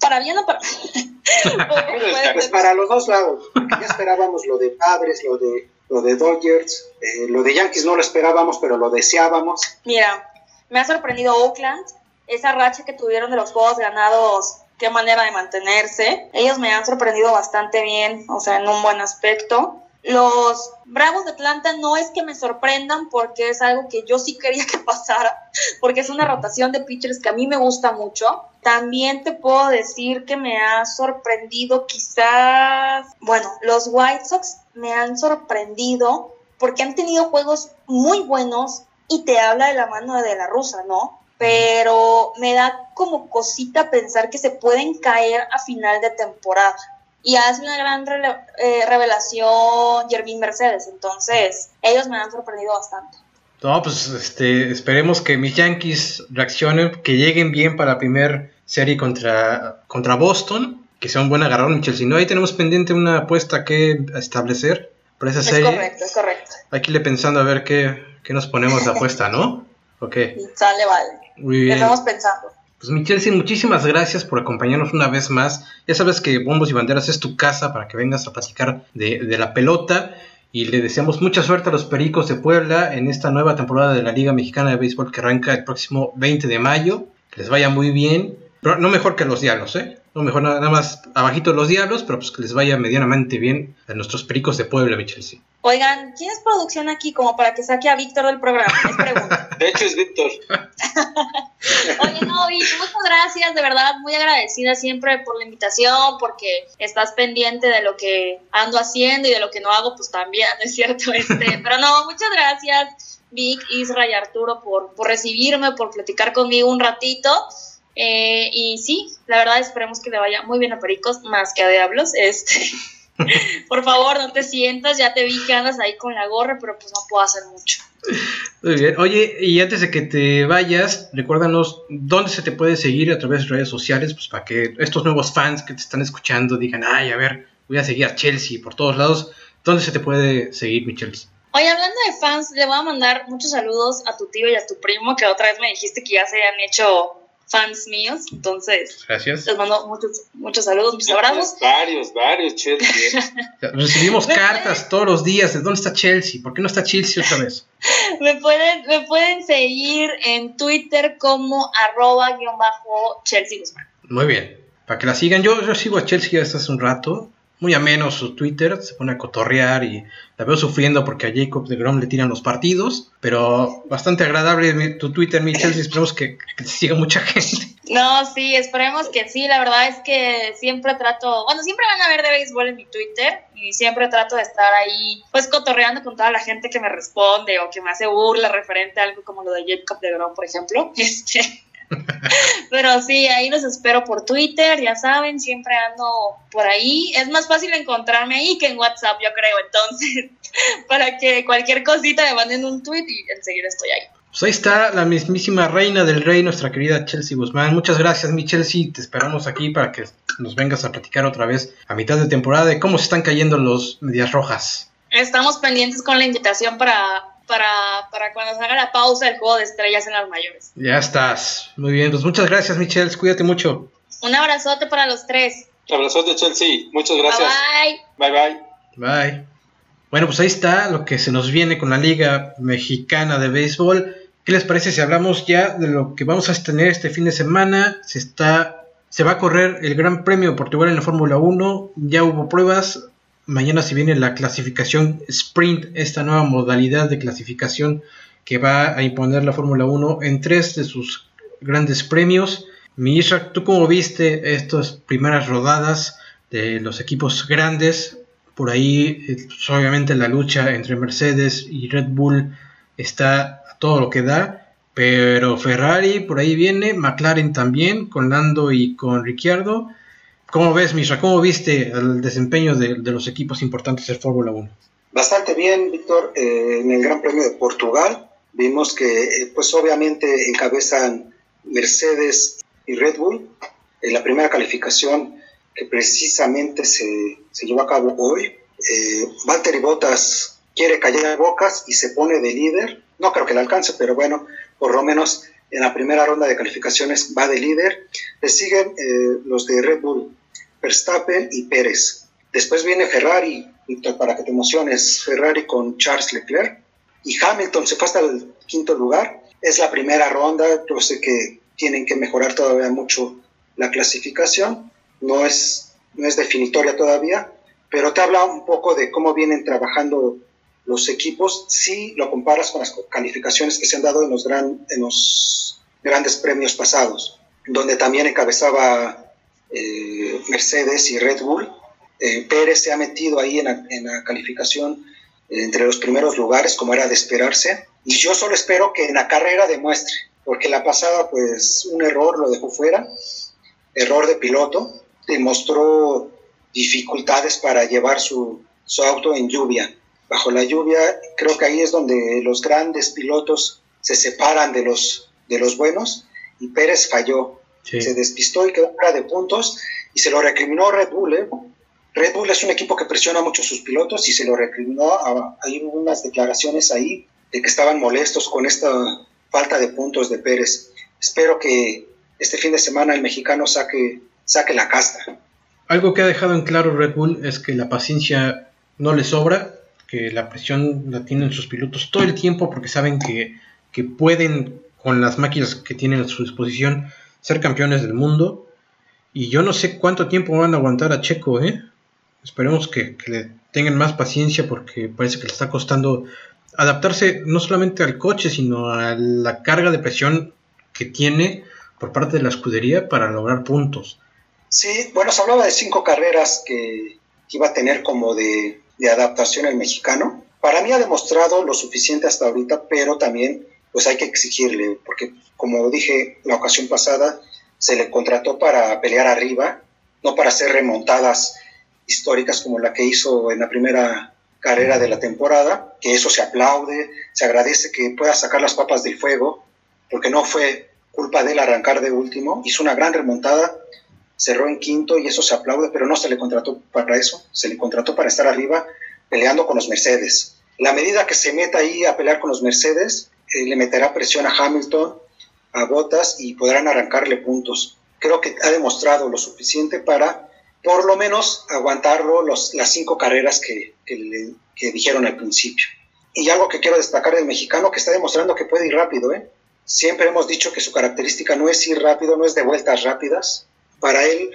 Para bien o para pues para los dos lados. Ya esperábamos lo de Padres, lo de, lo de Dodgers, eh, lo de Yankees no lo esperábamos, pero lo deseábamos. Mira, me ha sorprendido Oakland, esa racha que tuvieron de los juegos ganados qué manera de mantenerse. Ellos me han sorprendido bastante bien, o sea, en un buen aspecto. Los Bravos de Atlanta no es que me sorprendan porque es algo que yo sí quería que pasara, porque es una rotación de pitchers que a mí me gusta mucho. También te puedo decir que me ha sorprendido quizás, bueno, los White Sox me han sorprendido porque han tenido juegos muy buenos y te habla de la mano de la rusa, ¿no? pero me da como cosita pensar que se pueden caer a final de temporada. Y hace una gran eh, revelación Jervin Mercedes, entonces ellos me han sorprendido bastante. No, pues este, esperemos que mis Yankees reaccionen, que lleguen bien para la primera serie contra, contra Boston, que sea un buen agarrón Si no, ahí tenemos pendiente una apuesta que establecer para esa serie. Es correcto, es correcto. Hay que irle pensando a ver qué, qué nos ponemos de apuesta, ¿no? Ok. Sale, vale. Muy bien. Estamos pensando. Pues Michelle, muchísimas gracias por acompañarnos una vez más. Ya sabes que Bombos y Banderas es tu casa para que vengas a platicar de, de la pelota. Y le deseamos mucha suerte a los Pericos de Puebla en esta nueva temporada de la Liga Mexicana de Béisbol que arranca el próximo 20 de mayo. Que les vaya muy bien. Pero no mejor que los Diablos, ¿eh? No mejor nada, más abajito los Diablos, pero pues que les vaya medianamente bien a nuestros Pericos de Puebla, Michelle. Oigan, ¿quién es producción aquí como para que saque a Víctor del programa? Es pregunta. De hecho es Víctor. Oye, no, Víctor, muchas gracias, de verdad, muy agradecida siempre por la invitación, porque estás pendiente de lo que ando haciendo y de lo que no hago, pues también, ¿no es cierto? Este, pero no, muchas gracias, Vic, Isra y Arturo, por, por recibirme, por platicar conmigo un ratito. Eh, y sí, la verdad esperemos que le vaya muy bien a Pericos, más que a Diablos. Este, Por favor, no te sientas, ya te vi que andas ahí con la gorra, pero pues no puedo hacer mucho. Muy bien. Oye, y antes de que te vayas, recuérdanos dónde se te puede seguir a través de redes sociales, pues para que estos nuevos fans que te están escuchando digan, ay, a ver, voy a seguir a Chelsea por todos lados. ¿Dónde se te puede seguir, mi Chelsea? Oye, hablando de fans, le voy a mandar muchos saludos a tu tío y a tu primo, que otra vez me dijiste que ya se han hecho fans míos, entonces Gracias. les mando muchos, muchos saludos, muchos abrazos. Varios, varios, Chelsea. Recibimos cartas todos los días de dónde está Chelsea, ¿por qué no está Chelsea otra vez? me, pueden, me pueden seguir en Twitter como arroba guion bajo Chelsea Guzmán. Muy bien, para que la sigan, yo, yo sigo a Chelsea desde hace un rato, muy ameno su Twitter, se pone a cotorrear y la veo sufriendo porque a Jacob de Grom le tiran los partidos, pero bastante agradable tu Twitter, Michelle, y esperemos que, siga mucha gente. No, sí, esperemos que sí, la verdad es que siempre trato, bueno, siempre van a ver de béisbol en mi Twitter y siempre trato de estar ahí, pues cotorreando con toda la gente que me responde o que me hace burla referente a algo como lo de Jacob de Grom, por ejemplo. Este, pero sí, ahí los espero por Twitter, ya saben, siempre ando por ahí. Es más fácil encontrarme ahí que en WhatsApp, yo creo. Entonces, para que cualquier cosita me manden un tweet y enseguida estoy ahí. Pues ahí está la mismísima reina del rey, nuestra querida Chelsea Guzmán. Muchas gracias, mi Chelsea. Te esperamos aquí para que nos vengas a platicar otra vez a mitad de temporada de cómo se están cayendo los medias rojas. Estamos pendientes con la invitación para para, para cuando se haga la pausa del juego de estrellas en las mayores. Ya estás. Muy bien, pues muchas gracias, Michelle. Cuídate mucho. Un abrazote para los tres. Un abrazote, Chelsea. Muchas gracias. Bye bye. Bye bye. Bueno, pues ahí está lo que se nos viene con la Liga Mexicana de Béisbol. ¿Qué les parece si hablamos ya de lo que vamos a tener este fin de semana? Se está se va a correr el Gran Premio de Portugal en la Fórmula 1. Ya hubo pruebas, Mañana se viene la clasificación sprint, esta nueva modalidad de clasificación que va a imponer la Fórmula 1 en tres de sus grandes premios. Mi ¿tú cómo viste estas primeras rodadas de los equipos grandes? Por ahí, eh, obviamente, la lucha entre Mercedes y Red Bull está a todo lo que da. Pero Ferrari por ahí viene, McLaren también, con Lando y con Ricciardo. ¿Cómo ves, Misha? ¿Cómo viste el desempeño de, los equipos importantes de Fórmula 1? Bastante bien, Víctor. Eh, en el Gran Premio de Portugal vimos que, eh, pues obviamente, encabezan Mercedes y Red Bull. En la primera calificación que precisamente se, se llevó a cabo hoy, eh, Valtteri Bottas quiere callar bocas y se pone de líder. No creo que le alcance, pero bueno, por lo menos en la primera ronda de calificaciones va de líder. Le siguen eh, los de Red Bull Verstappen y Pérez. Después viene Ferrari, Víctor, para que te emociones, Ferrari con Charles Leclerc. Y Hamilton se fue hasta el quinto lugar. Es la primera ronda, yo sé que tienen que mejorar todavía mucho la clasificación. No es, no es definitoria todavía, pero te habla un poco de cómo vienen trabajando los equipos si lo comparas con las calificaciones que se han dado en los, grandes premios pasados, donde también encabezaba eh, Mercedes y Red Bull. Eh, Pérez se ha metido ahí en la, calificación eh, entre los primeros lugares, como era de esperarse. Y yo solo espero que en la carrera demuestre, porque la pasada, pues, un error lo dejó fuera, error de piloto, demostró dificultades para llevar su auto en lluvia. Bajo la lluvia, creo que ahí es donde los grandes pilotos se separan de los, de los buenos y Pérez falló se despistó y quedó fuera de puntos y se lo recriminó Red Bull. ¿eh? Red Bull es un equipo que presiona mucho a sus pilotos y se lo recriminó. hay unas declaraciones ahí de que estaban molestos con esta falta de puntos de Pérez. Espero que este fin de semana el mexicano saque, saque la casta. Algo que ha dejado en claro Red Bull es que la paciencia no le sobra, que la presión la tienen sus pilotos todo el tiempo porque saben que, que pueden, con las máquinas que tienen a su disposición, ser campeones del mundo. Y yo no sé cuánto tiempo van a aguantar a Checo, ¿eh? Esperemos que, le tengan más paciencia porque parece que le está costando adaptarse no solamente al coche, sino a la carga de presión que tiene por parte de la escudería para lograr puntos. Sí, bueno, se hablaba de cinco carreras que iba a tener como de, de adaptación el mexicano. Para mí ha demostrado lo suficiente hasta ahorita, pero también pues hay que exigirle, porque como dije la ocasión pasada, se le contrató para pelear arriba, no para hacer remontadas históricas como la que hizo en la primera carrera de la temporada, que eso se aplaude, se agradece que pueda sacar las papas del fuego, porque no fue culpa de él arrancar de último, hizo una gran remontada, cerró en quinto y eso se aplaude, pero no se le contrató para eso, se le contrató para estar arriba peleando con los Mercedes. La medida que se meta ahí a pelear con los Mercedes, eh, le meterá presión a Hamilton, a Bottas y podrán arrancarle puntos. Creo que ha demostrado lo suficiente para por lo menos aguantarlo los, las cinco carreras que, que, dijeron al principio. Y algo que quiero destacar del mexicano que está demostrando que puede ir rápido. ¿eh? Siempre hemos dicho que su característica no es ir rápido, no es de vueltas rápidas. Para él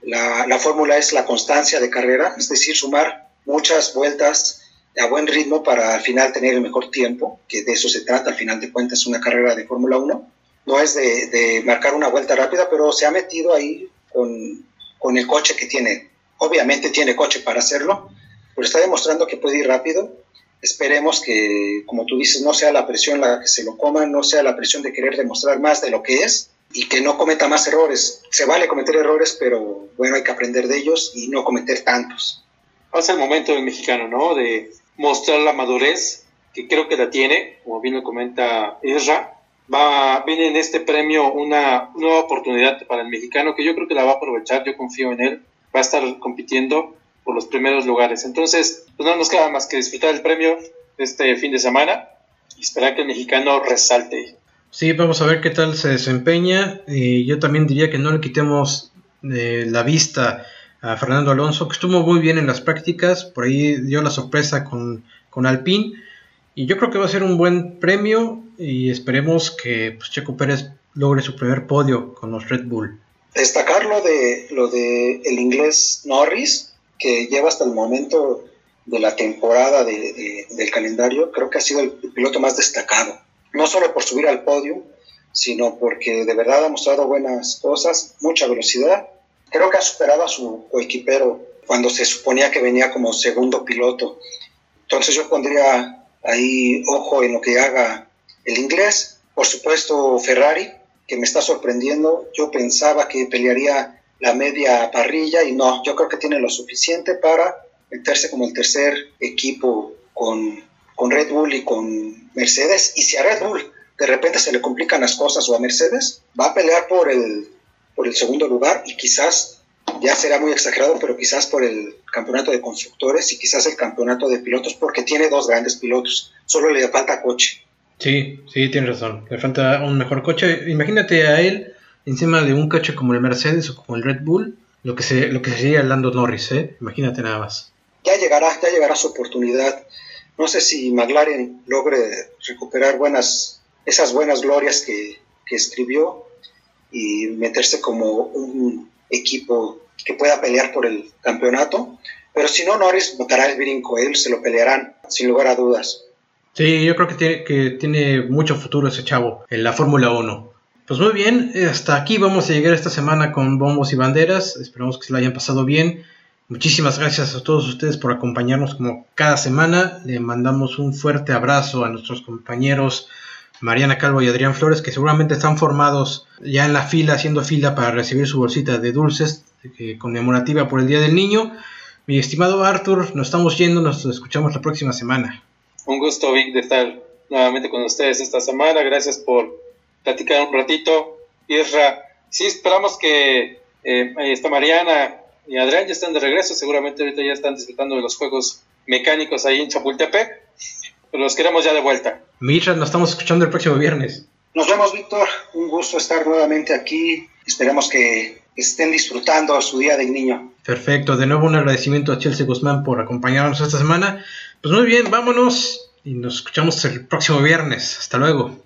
la, la fórmula es la constancia de carrera, es decir, sumar muchas vueltas a buen ritmo para al final tener el mejor tiempo, que de eso se trata, al final de cuentas una carrera de Fórmula 1. No es de, de marcar una vuelta rápida, pero se ha metido ahí con, con el coche que tiene. Obviamente tiene coche para hacerlo, pero está demostrando que puede ir rápido. Esperemos que, como tú dices, no sea la presión la que se lo coma, no sea la presión de querer demostrar más de lo que es y que no cometa más errores. Se vale cometer errores, pero bueno, hay que aprender de ellos y no cometer tantos. Pasa el momento del mexicano, ¿no? De mostrar la madurez, que creo que la tiene, como bien lo comenta Isra, va, viene en este premio una nueva oportunidad para el mexicano que yo creo que la va a aprovechar, yo confío en él, va a estar compitiendo por los primeros lugares. Entonces, pues no nos queda más que disfrutar el premio este fin de semana y esperar que el mexicano resalte. Sí, vamos a ver qué tal se desempeña. Y yo también diría que no le quitemos eh, la vista a Fernando Alonso, que estuvo muy bien en las prácticas, por ahí dio la sorpresa con, con Alpine. Y yo creo que va a ser un buen premio y esperemos que pues, Checo Pérez logre su primer podio con los Red Bull. Destacar lo de, lo de el inglés Norris, que lleva hasta el momento de la temporada del calendario, creo que ha sido el, piloto más destacado. No solo por subir al podio, sino porque de verdad ha mostrado buenas cosas, mucha velocidad. Creo que ha superado a su coequipero cuando se suponía que venía como segundo piloto. Entonces yo pondría ahí ojo en lo que haga el inglés, por supuesto Ferrari, que me está sorprendiendo. Yo pensaba que pelearía la media parrilla y no, yo creo que tiene lo suficiente para meterse como el tercer equipo con, con Red Bull y con Mercedes. Y si a Red Bull de repente se le complican las cosas o a Mercedes, va a pelear por el, por el segundo lugar y quizás, ya será muy exagerado, pero quizás por el campeonato de constructores y quizás el campeonato de pilotos, porque tiene dos grandes pilotos, solo le falta coche. Sí, sí, tienes razón. Le falta un mejor coche. Imagínate a él encima de un coche como el Mercedes o como el Red Bull, lo que, se, lo que sería Lando Norris, ¿eh? Imagínate nada más. Ya llegará, ya llegará su oportunidad. No sé si McLaren logre recuperar esas buenas glorias que, escribió y meterse como un equipo que pueda pelear por el campeonato. Pero si no, Norris botará el brinco, él se lo pelearán, sin lugar a dudas. Sí, yo creo que tiene, mucho futuro ese chavo en la Fórmula 1. Pues muy bien, hasta aquí vamos a llegar esta semana con bombos y banderas. Esperamos que se la hayan pasado bien. Muchísimas gracias a todos ustedes por acompañarnos como cada semana. Le mandamos un fuerte abrazo a nuestros compañeros Mariana Calvo y Adrián Flores, que seguramente están formados ya en la fila, haciendo fila para recibir su bolsita de dulces eh, conmemorativa por el Día del Niño. Mi estimado Arthur, nos estamos yendo, nos escuchamos la próxima semana. Un gusto, Vic, de estar nuevamente con ustedes esta semana. Gracias por platicar un ratito. Isra, sí, esperamos que eh, está Mariana y Adrián ya están de regreso. Seguramente ahorita ya están disfrutando de los juegos mecánicos ahí en Chapultepec. Pero los queremos ya de vuelta. Mitra, nos estamos escuchando el próximo viernes. Nos vemos, Víctor. Un gusto estar nuevamente aquí. Esperemos que estén disfrutando su Día del Niño. Perfecto. De nuevo un agradecimiento a Chelsea Guzmán por acompañarnos esta semana. Pues muy bien, vámonos y nos escuchamos el próximo viernes. Hasta luego.